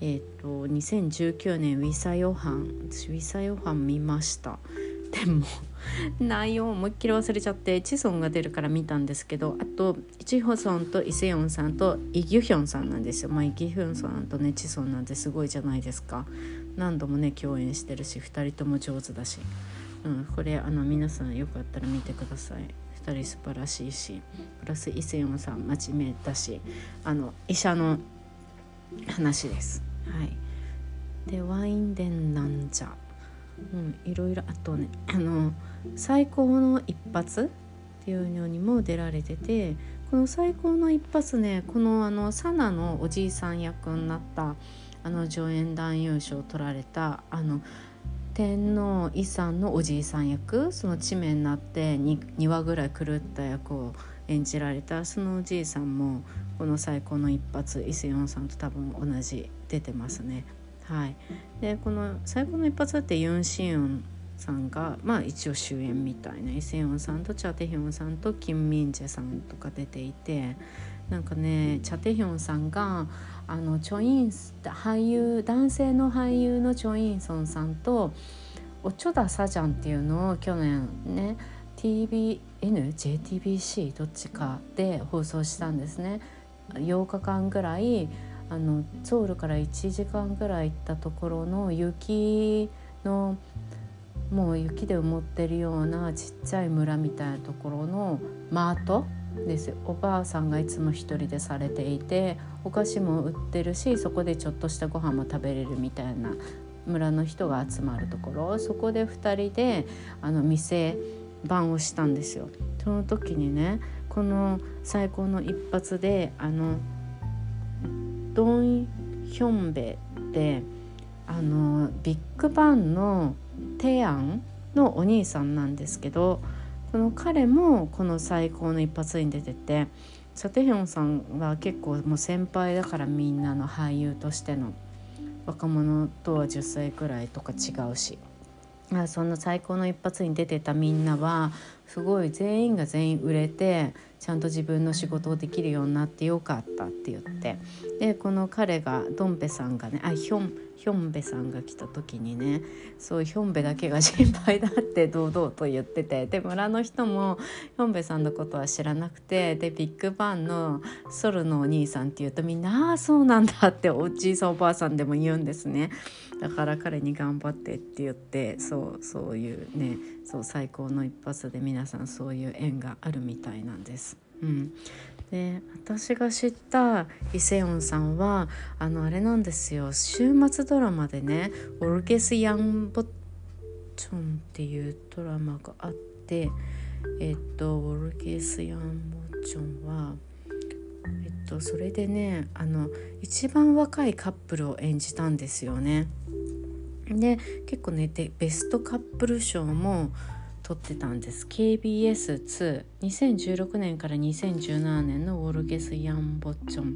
えっ、ー、と2019年ウィサヨハン。私ウィサヨハン見ました。でも 内容思いっきり忘れちゃってチソンが出るから見たんですけどあとイチホソンとイセヨンさんとイギュヒョンさんなんですよ。まあイギュヒョンさんとねチソンなんてすごいじゃないですか。何度もね共演してるし2人とも上手だし、うん、これあの皆さんよかったら見てください。2人素晴らしいしプラスイセヨンさん真面目だしあの医者の話です。はい。でワインデンなんじゃうんいろいろあとねあの最高の一発っていうのにも出られててこの最高の一発ねこのあのサナのおじいさん役になったあの助演男優賞を取られたあの天皇遺産のおじいさん役その地名になって 2, 2話ぐらい狂った役を演じられたそのおじいさんもこの最高の一発イ・セヨンさんと多分同じ出てますね。はい、でこの最高の一発ってユン・シヨンさんがまあ一応主演みたいなイ・セヨンさんとチャ・テヒョンさんとキム・ミンジェさんとか出ていてなんかねチャ・テヒョンさんがあのチョ・イン俳優男性の俳優のチョ・インソンさんとおちょださじゃんっていうのを去年ね TV NJTBC どっちかで放送したんですね。8日間ぐらいあのソウルから1時間ぐらい行ったところの雪のもう雪で埋もってるようなちっちゃい村みたいなところのマートですおばあさんがいつも一人でされていてお菓子も売ってるしそこでちょっとしたご飯も食べれるみたいな村の人が集まるところそこで2人であの店番をしたんですよ。その時にねこの最高の一発であのドン・ヒョンベってあのビッグバンのテアンのお兄さんなんですけどこの彼もこの最高の一発に出ててチャテヒョンさんは結構もう先輩だからみんなの俳優としての若者とは10歳くらいとか違うしそんな最高の一発に出てたみんなはすごい全員が全員売れてちゃんと自分の仕事をできるようになってよかったって言って。でこの彼がドンペさんがねあヒョンヒョンベさんが来た時にねそうヒョンベだけが心配だって堂々と言っててで村の人もヒョンベさんのことは知らなくてでビッグバンのソルのお兄さんって言うとみんな「あそうなんだ」っておじいさんおばあさんでも言うんですねだから彼に頑張ってって言ってそうそういうねそう最高の一発で皆さんそういう縁があるみたいなんです。うん、で私が知ったイ・セヨンさんはあのあれなんですよ週末ドラマでね「オルゲス・ヤン・ボッチョン」っていうドラマがあってえっとオルゲス・ヤン・ボッチョンはえっとそれでねあの一番若いカップルを演じたんですよね。で結構ねでベストカップル賞も撮ってたんです。KBS22016 年から2017年のウォルゲス・ヤンボッチョン・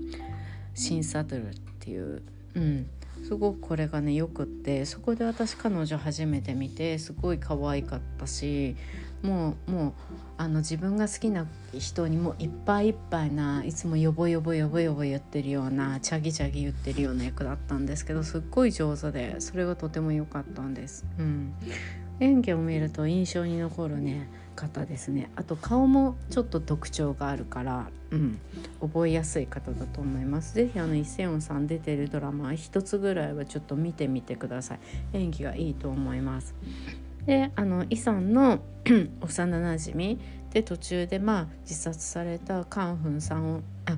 シンサドルっていう、うん、すごくこれがねよくって。そこで私彼女初めて見てすごい可愛かったしもうもうあの自分が好きな人にもいっぱいいっぱいないつもヨボヨボヨボヨボ言ってるようなチャギチャギ言ってるような役だったんですけどすっごい上手でそれがとても良かったんです。うん、演技を見ると印象に残るね方ですね。あと顔もちょっと特徴があるから、うん、覚えやすい方だと思います。是非あのイ・セヨンさん出てるドラマ一つぐらいはちょっと見てみてください。演技がいいと思います。であのイさんの 幼なじみで途中でまあ自殺されたカンフンさんをあ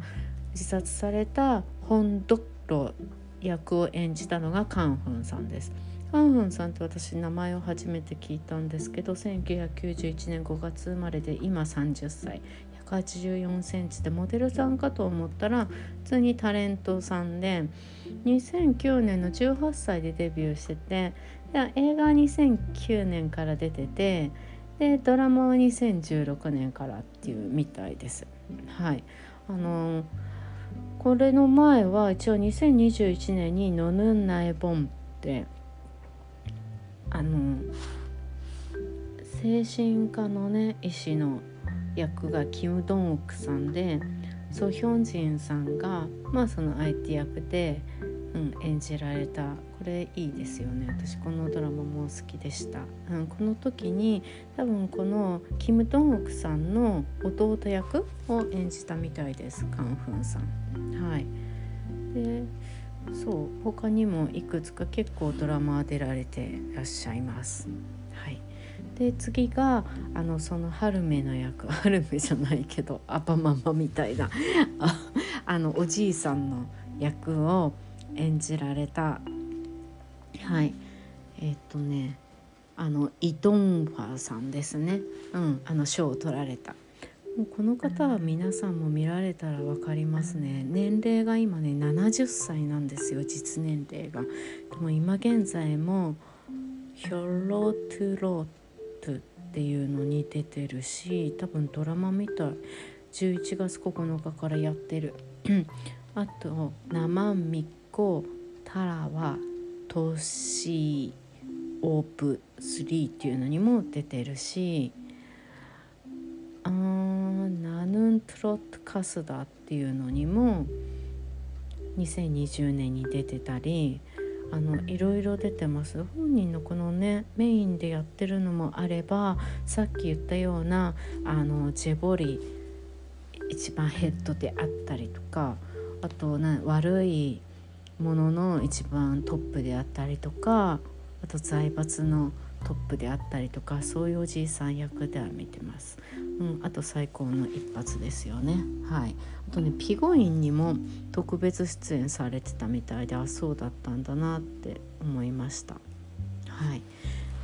自殺されたホンドッロ役を演じたのがカンフンさんです。カンフンさんって私名前を初めて聞いたんですけど1991年5月生まれで今30歳184センチでモデルさんかと思ったら普通にタレントさんで2009年の18歳でデビューしてて映画は2009年から出ててでドラマは2016年からっていうみたいです。はいあのこれの前は一応2021年に「ノヌンナエボン」ってあの精神科のね医師の役がキム・ドンオクさんでソ・ヒョンジンさんがまあその相手役で、うん、演じられた。これいいですよね。私このドラマも好きでした、うん、この時に多分このキム・ドンオクさんの弟役を演じたみたいです。カン・フンさん。はい。でそう他にもいくつか結構ドラマ出られていらっしゃいます。はい。で次があのそのハルメの役。ハルメじゃないけどアパママみたいな。あのおじいさんの役を演じられた。はい。えっ、とねあのイ・ドンファーさんですね、うん、あの賞を取られた。もうこの方は皆さんも見られたら分かりますね。年齢が今ね70歳なんですよ実年齢が。でも今現在もヒョロトゥロトゥっていうのに出てるし多分ドラマみたい。11月9日からやってる。あと「生みこタラワトシオープ3」っていうのにも出てるしあナヌントロットカスダっていうのにも2020年に出てたりあのいろいろ出てます。本人のこのねメインでやってるのもあればさっき言ったようなあのジェボリ一番ヘッドであったりとかあとな悪いものの一番トップであったりとかあと財閥のトップであったりとかそういうおじいさん役では見てます、うん、あと最高の一発ですよね。はい。あとねピゴインにも特別出演されてたみたいであそうだったんだなって思いました。はい。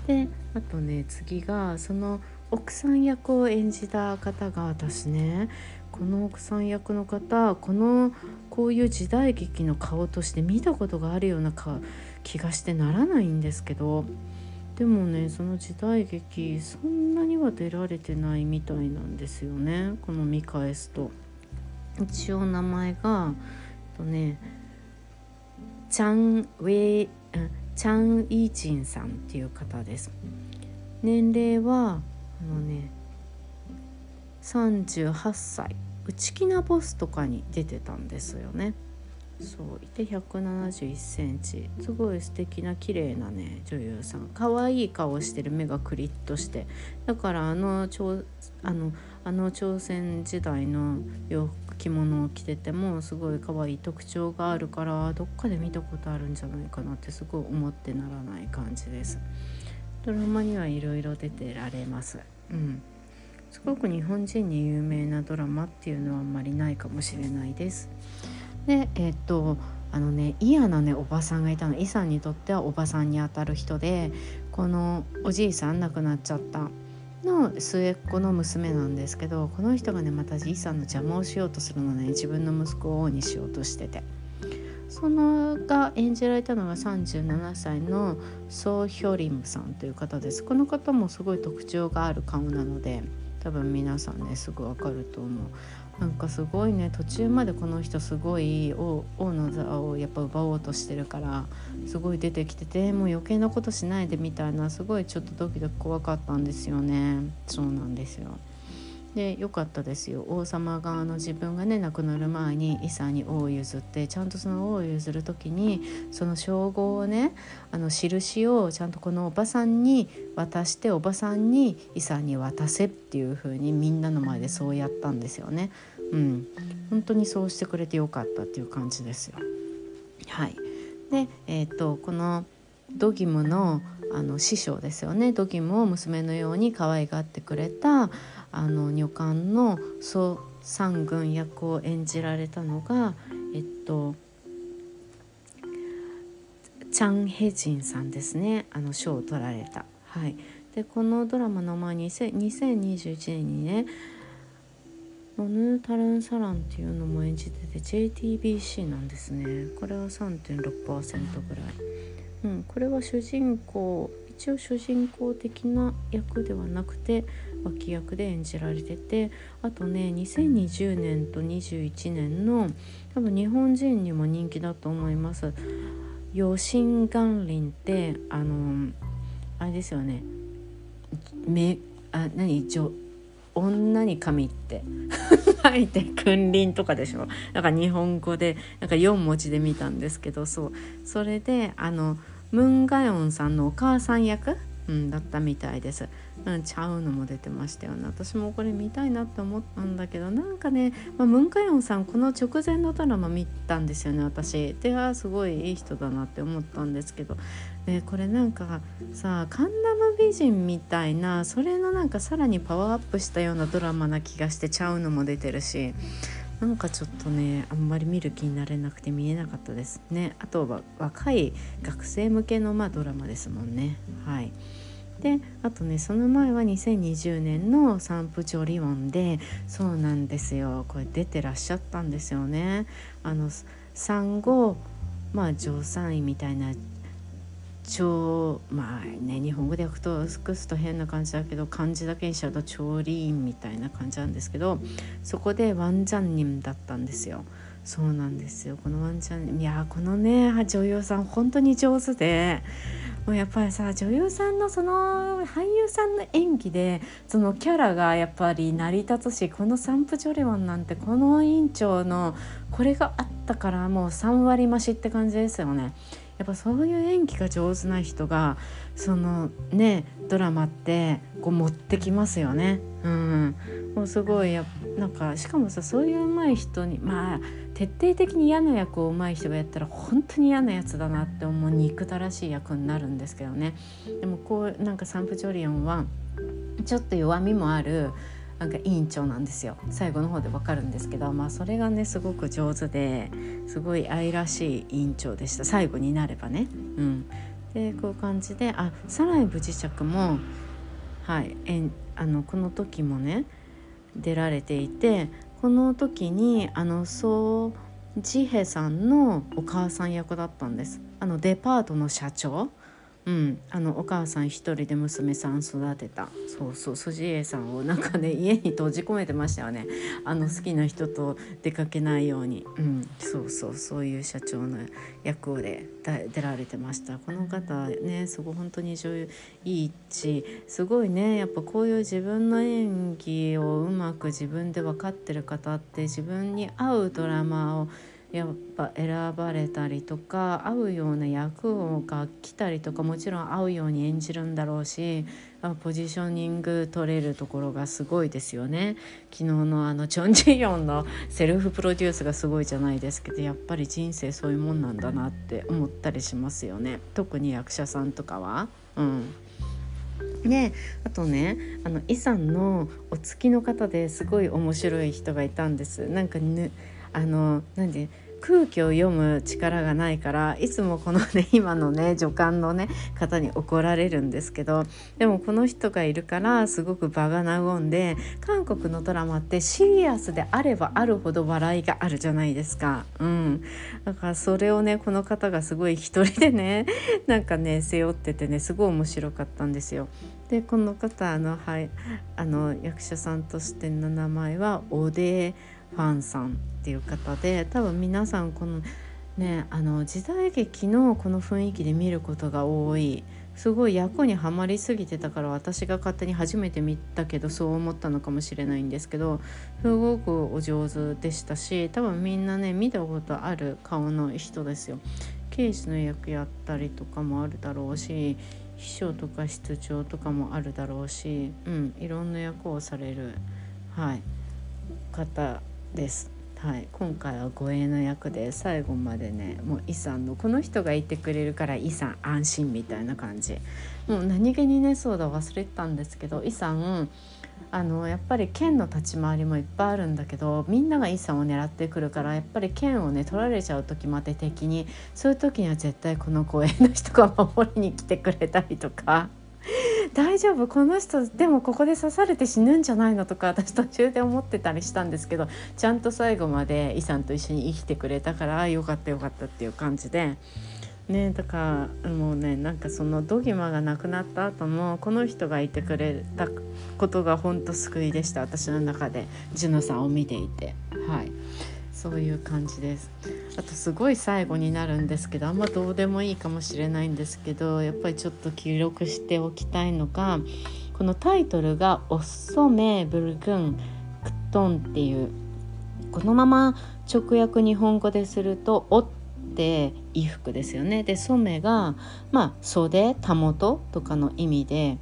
であとね次がその奥さん役を演じた方が私ねこの奥さん役の方このこういう時代劇の顔として見たことがあるような気がしてならないんですけどでもねその時代劇そんなには出られてないみたいなんですよね。この見返すと。一応名前がとねチャン・ウェイチャン・イージンさんっていう方です。年齢はあのね38歳。内気なボスとかに出てたんですよね。そういて171センチ。すごい素敵な綺麗なね女優さん。可愛い顔してる目がクリッとして。だからあのあのあの朝鮮時代の洋服着物を着ててもすごい可愛い特徴があるからどっかで見たことあるんじゃないかなってすごい思ってならない感じです。ドラマにはいろいろ出てられます。うん。すごく日本人に有名なドラマっていうのはあんまりないかもしれないです。でえ、っとあのね嫌なねおばさんがいたの。イさんにとってはおばさんにあたる人でこのおじいさん亡くなっちゃった。の末っ子の娘なんですけどこの人がねまたイさんの邪魔をしようとするのね。自分の息子を王にしようとしてて。そのが演じられたのが37歳のソー・ヒョリムさんという方です。この方もすごい特徴がある顔なので多分皆さんねすぐわかると思う。なんかすごいね途中までこの人すごい王の座をやっぱ奪おうとしてるからすごい出てきててもう余計なことしないでみたいなすごいちょっとドキドキ怖かったんですよねそうなんですよ。で良かったですよ王様があの自分がね亡くなる前にイサに王を譲ってちゃんとその王を譲る時にその称号をねあの印をちゃんとこのおばさんに渡しておばさんにイサに渡せっていう風にみんなの前でそうやったんですよね。うん、本当にそうしてくれてよかったっていう感じですよ。はい、で、えーと、このドギムのあの師匠ですよね。ドギムを娘のように可愛がってくれたあの女官のソ・サン軍役を演じられたのがえっとチャン・ヘジンさんですね。あの賞を取られた。はい、でこのドラマの前に2021年にね「ノヌ・タルン・サラン」っていうのも演じてて JTBC なんですね。これは3.6%ぐらい、うん、これは主人公一応主人公的な役ではなくて脇役で演じられててあとね2020年と21年の多分日本人にも人気だと思います。余震元林ってあのあれですよね。めあ何？女女に神って。書いて君臨とかでしょ。なんか日本語でなんか4文字で見たんですけどそう。それであのムン・ガヨンさんのお母さん役、うん、だったみたいです。うん、ちゃうのも出てましたよね。私もこれ見たいなって思ったんだけどなんかね、まあ、ムン・カヨンさんこの直前のドラマ見たんですよね私。ではすごいいい人だなって思ったんですけど、ね、これなんかさカンナム美人みたいなそれのなんかさらにパワーアップしたようなドラマな気がしてちゃうのも出てるしなんかちょっとねあんまり見る気になれなくて見えなかったですねあとは若い学生向けのまあドラマですもんねはい。であとねその前は2020年のサンプ・ジョリオンでそうなんですよこれ出てらっしゃったんですよね。あの産後まあ助産院みたいな超まあね日本語で訳と訳すと変な感じだけど漢字だけにしちゃうと調理員みたいな感じなんですけどそこでワンジャンニムだったんですよ。そうなんですよこのワンちゃんいやこのね女優さん本当に上手でもうやっぱりさ女優さんのその俳優さんの演技でそのキャラがやっぱり成り立つしこのサンプ・ジョレワンなんてこの院長のこれがあったからもう3割増しって感じですよね。やっぱそういう演技が上手な人がそのねドラマってこう持ってきますよね。うん、もうすごいやなんかしかもさそういう上手い人にまあ徹底的に嫌な役を上手い人がやったら本当に嫌なやつだなって思う憎たらしい役になるんですけどねでもこうなんかサンプ・ジョリオンはちょっと弱みもあるなんか委員長なんですよ。最後の方でわかるんですけどまあそれがねすごく上手ですごい愛らしい委員長でした。最後になればね。うん、でこういう感じであサライブ磁石もはいえあのこの時もね出られていてこの時にあのソジヘさんのお母さん役だったんです。あのデパートの社長うん、あのお母さん一人で娘さん育てた。そうそう。筋江さんをなんかね 家に閉じ込めてましたよね。あの好きな人と出かけないように、うん、そうそう。そういう社長の役で出られてました。この方ねすごい本当に女優いいしすごいねやっぱこういう自分の演技をうまく自分で分かってる方って自分に合うドラマをやっぱ選ばれたりとか合うような役が来たりとかもちろん合うように演じるんだろうしポジショニング取れるところがすごいですよね。昨日のあのチョン・ジヨンのセルフプロデュースがすごいじゃないですけどやっぱり人生そういうもんなんだなって思ったりしますよね。特に役者さんとかは。うん。であとねあのイさんのお付きの方ですごい面白い人がいたんです。なんか、ね、あのなんで空気を読む力がないからいつもこのね 今のね助監のね方に怒られるんですけどでもこの人がいるからすごく場が和んで韓国のドラマってシリアスであればあるほど笑いがあるじゃないですか。うん、だからそれをねこの方がすごい一人でね なんかね背負っててねすごい面白かったんですよ。でこの方あの、はい、あの役者さんとしての名前はオデー・ファンさんっていう方で多分皆さんこのねあの時代劇のこの雰囲気で見ることが多いすごい役にはまりすぎてたから私が勝手に初めて見たけどそう思ったのかもしれないんですけどすごくお上手でしたし多分みんなね見たことある顔の人ですよ。刑事の役やったりとかもあるだろうし秘書とか室長とかもあるだろうし、うん、いろんな役をされる、はい、方です。はい、今回は護衛の役で最後までねもうイさんのこの人がいてくれるからイさん安心みたいな感じもう何気にねそうだ忘れてたんですけどイさんあのやっぱり剣の立ち回りもいっぱいあるんだけどみんながイさんを狙ってくるからやっぱり剣をね取られちゃう時まで敵にそういう時には絶対この護衛の人が守りに来てくれたりとか。大丈夫この人でもここで刺されて死ぬんじゃないのとか私途中で思ってたりしたんですけどちゃんと最後までイさんと一緒に生きてくれたからよかったよかったっていう感じで。ね、だからもうねなんかそのドギマがなくなった後もこの人がいてくれたことが本当救いでした。私の中でジュノさんを見ていて。はい。そういう感じです。あとすごい最後になるんですけどあんまどうでもいいかもしれないんですけどやっぱりちょっと記録しておきたいのがこのタイトルが「オッソメブルグンクトン」っていうこのまま直訳日本語ですると「お」って衣服ですよね。で染めがまあ袖たもととかの意味で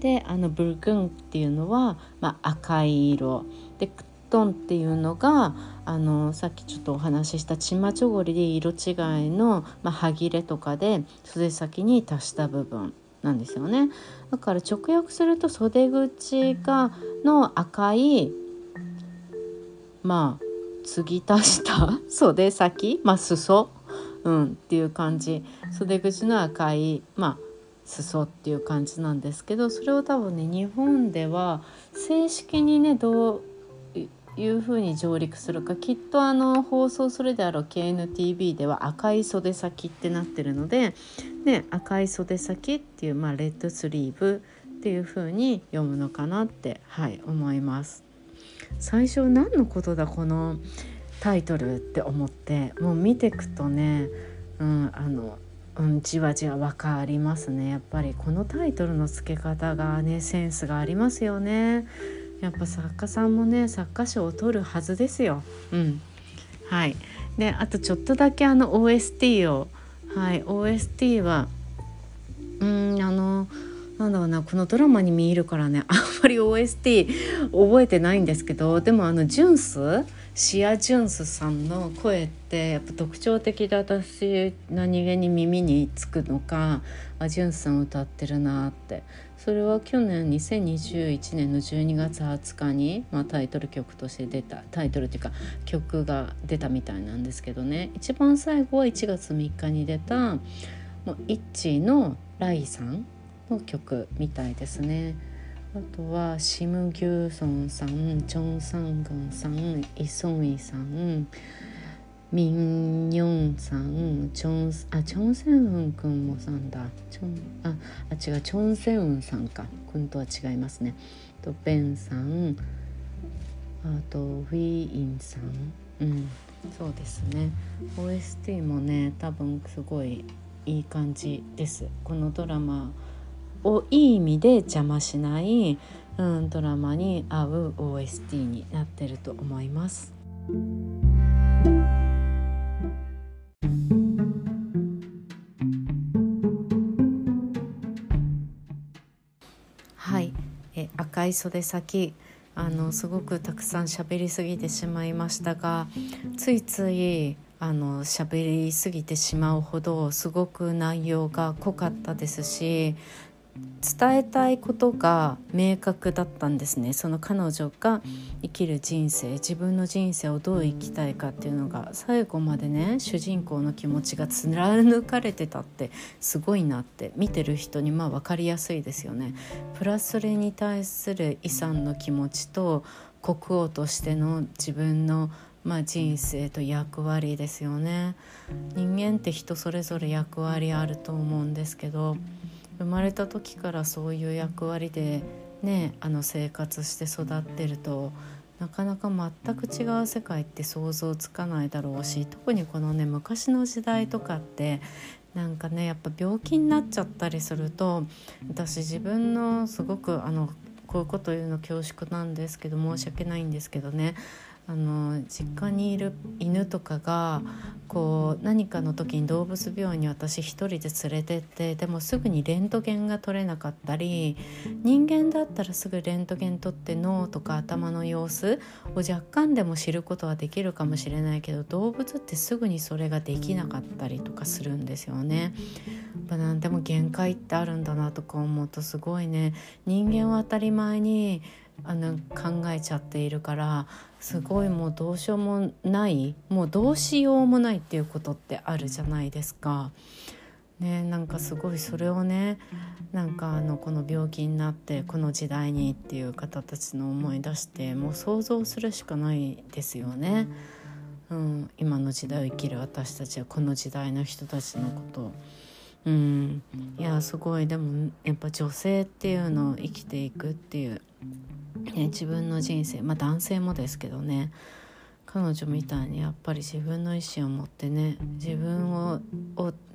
であのブルグンっていうのは、まあ、赤い色。でクットンっていうのがあのさっきちょっとお話ししたチマチョゴリで色違いの、まあ、歯切れとかで袖先に足した部分なんですよね。だから直訳すると袖口がの赤いまあ継ぎ足した袖先まあ裾、うん、っていう感じ。袖口の赤いまあ裾っていう感じなんですけどそれを多分ね日本では正式にねどういうふうに上陸するかきっとあの放送するであろう KNTV では赤い袖先ってなってるので、ね、赤い袖先っていう、まあ、レッドスリーブっていうふうに読むのかなって、はい、思います。最初何のことだこのタイトルって思ってもう見てくとね、うん、あのうん、じわじわ分かりますねやっぱりこのタイトルの付け方がねセンスがありますよね。やっぱ作家さんもね作家賞を取るはずですよ。うん、はい。であとちょっとだけあの OST を。はい。OST はうんあのなんだろうなこのドラマに見えるからね あんまり OST 覚えてないんですけどでもあのジュンス？シア・ジュンスさんの声ってやっぱ特徴的で私何気に耳につくのかあジュンスさん歌ってるなって。それは去年2021年の12月20日に、まあ、タイトル曲として出たタイトルっていうか曲が出たみたいなんですけどね一番最後は1月3日に出たもうイッチのライさんの曲みたいですね。あとはシム・ギューソンさんチョン・サングンさんイ・ソンイさんミン・ヨンさんチョンあチョン・センウン君もさんだ。チョンああ違うチョン・セウンさんか。君とは違いますね。とベンさん。あとウィーインさん。うん。そうですね。OST もね多分すごいいい感じです。このドラマをいい意味で邪魔しない、うん、ドラマに合う OST になってると思います。い袖先あのすごくたくさん喋りすぎてしまいましたがついついあの喋りすぎてしまうほどすごく内容が濃かったですし伝えたいことが明確だったんですねその彼女が生きる人生自分の人生をどう生きたいかっていうのが最後までね主人公の気持ちが貫かれてたってすごいなって見てる人にまあ分かりやすいですよね。プラスそれに対する遺産の気持ちと国王としての自分のまあ、人生と役割ですよね人間って人それぞれ役割あると思うんですけど生まれた時からそういう役割でねあの生活して育ってるとなかなか全く違う世界って想像つかないだろうし特にこのね昔の時代とかってなんかねやっぱ病気になっちゃったりすると私自分のすごくあのこういうこと言うの恐縮なんですけど申し訳ないんですけどねあの実家にいる犬とかがこう何かの時に動物病院に私一人で連れてってでもすぐにレントゲンが取れなかったり人間だったらすぐレントゲン取って脳とか頭の様子を若干でも知ることはできるかもしれないけど動物ってすぐにそれができなかったりとかするんですよね。やっぱ何でも限界ってあるんだなとか思うとすごいね人間は当たり前にあの考えちゃっているからすごいもうどうしようもないもうどうしようもないっていうことってあるじゃないですか。ね、なんかすごいそれをねなんかあのこの病気になってこの時代にっていう方たちの思い出してもう想像するしかないですよね。うん、今の時代を生きる私たちはこの時代の人たちのことうん、いやすごいでもやっぱ女性っていうのを生きていくっていうね、自分の人生まあ男性もですけどね彼女みたいにやっぱり自分の意思を持ってね自分を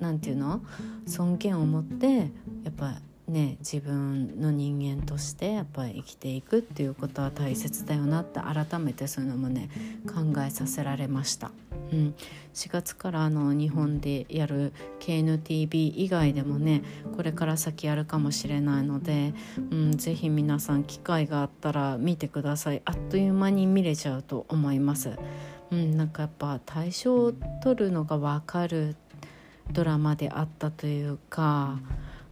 何て言うの？尊厳を持ってやっぱね自分の人間としてやっぱり生きていくっていうことは大切だよなって改めてそういうのもね考えさせられました。うん、4月からあの日本でやる KNTV 以外でもねこれから先やるかもしれないので、うん、ぜひ皆さん機会があったら見てくださいあっという間に見れちゃうと思います。うん、なんかやっぱ対象を取るのが分かるドラマであったというか。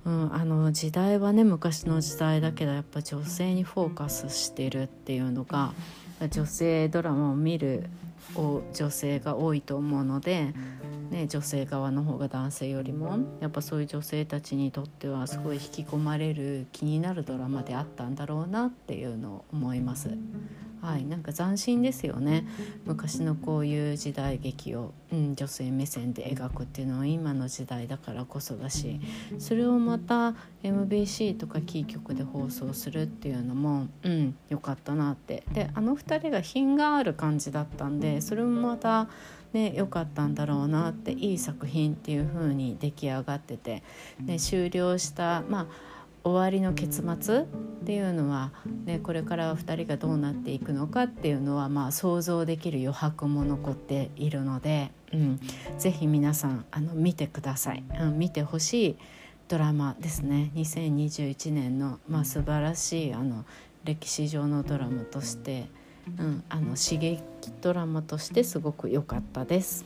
うん、あの時代はね昔の時代だけどやっぱ女性にフォーカスしてるっていうのが女性ドラマを見る女性が多いと思うので、ね、女性側の方が男性よりもやっぱそういう女性たちにとってはすごい引き込まれる気になるドラマであったんだろうなっていうのを思います。はい、なんか斬新ですよね。昔のこういう時代劇を、うん、女性目線で描くっていうのは今の時代だからこそだしそれをまた MBC とかキー局で放送するっていうのも、うん、よかったなって。であの2人が品がある感じだったんでそれもまたね良かったんだろうなっていい作品っていう風に出来上がってて、ね、終了したまあ終わりの結末っていうのは、ね、これから2人がどうなっていくのかっていうのは、まあ、想像できる余白も残っているので、うん、ぜひ皆さんあの見てください、うん、見てほしいドラマですね2021年の、まあ、素晴らしいあの歴史上のドラマとして、うん、あの刺激ドラマとしてすごく良かったです。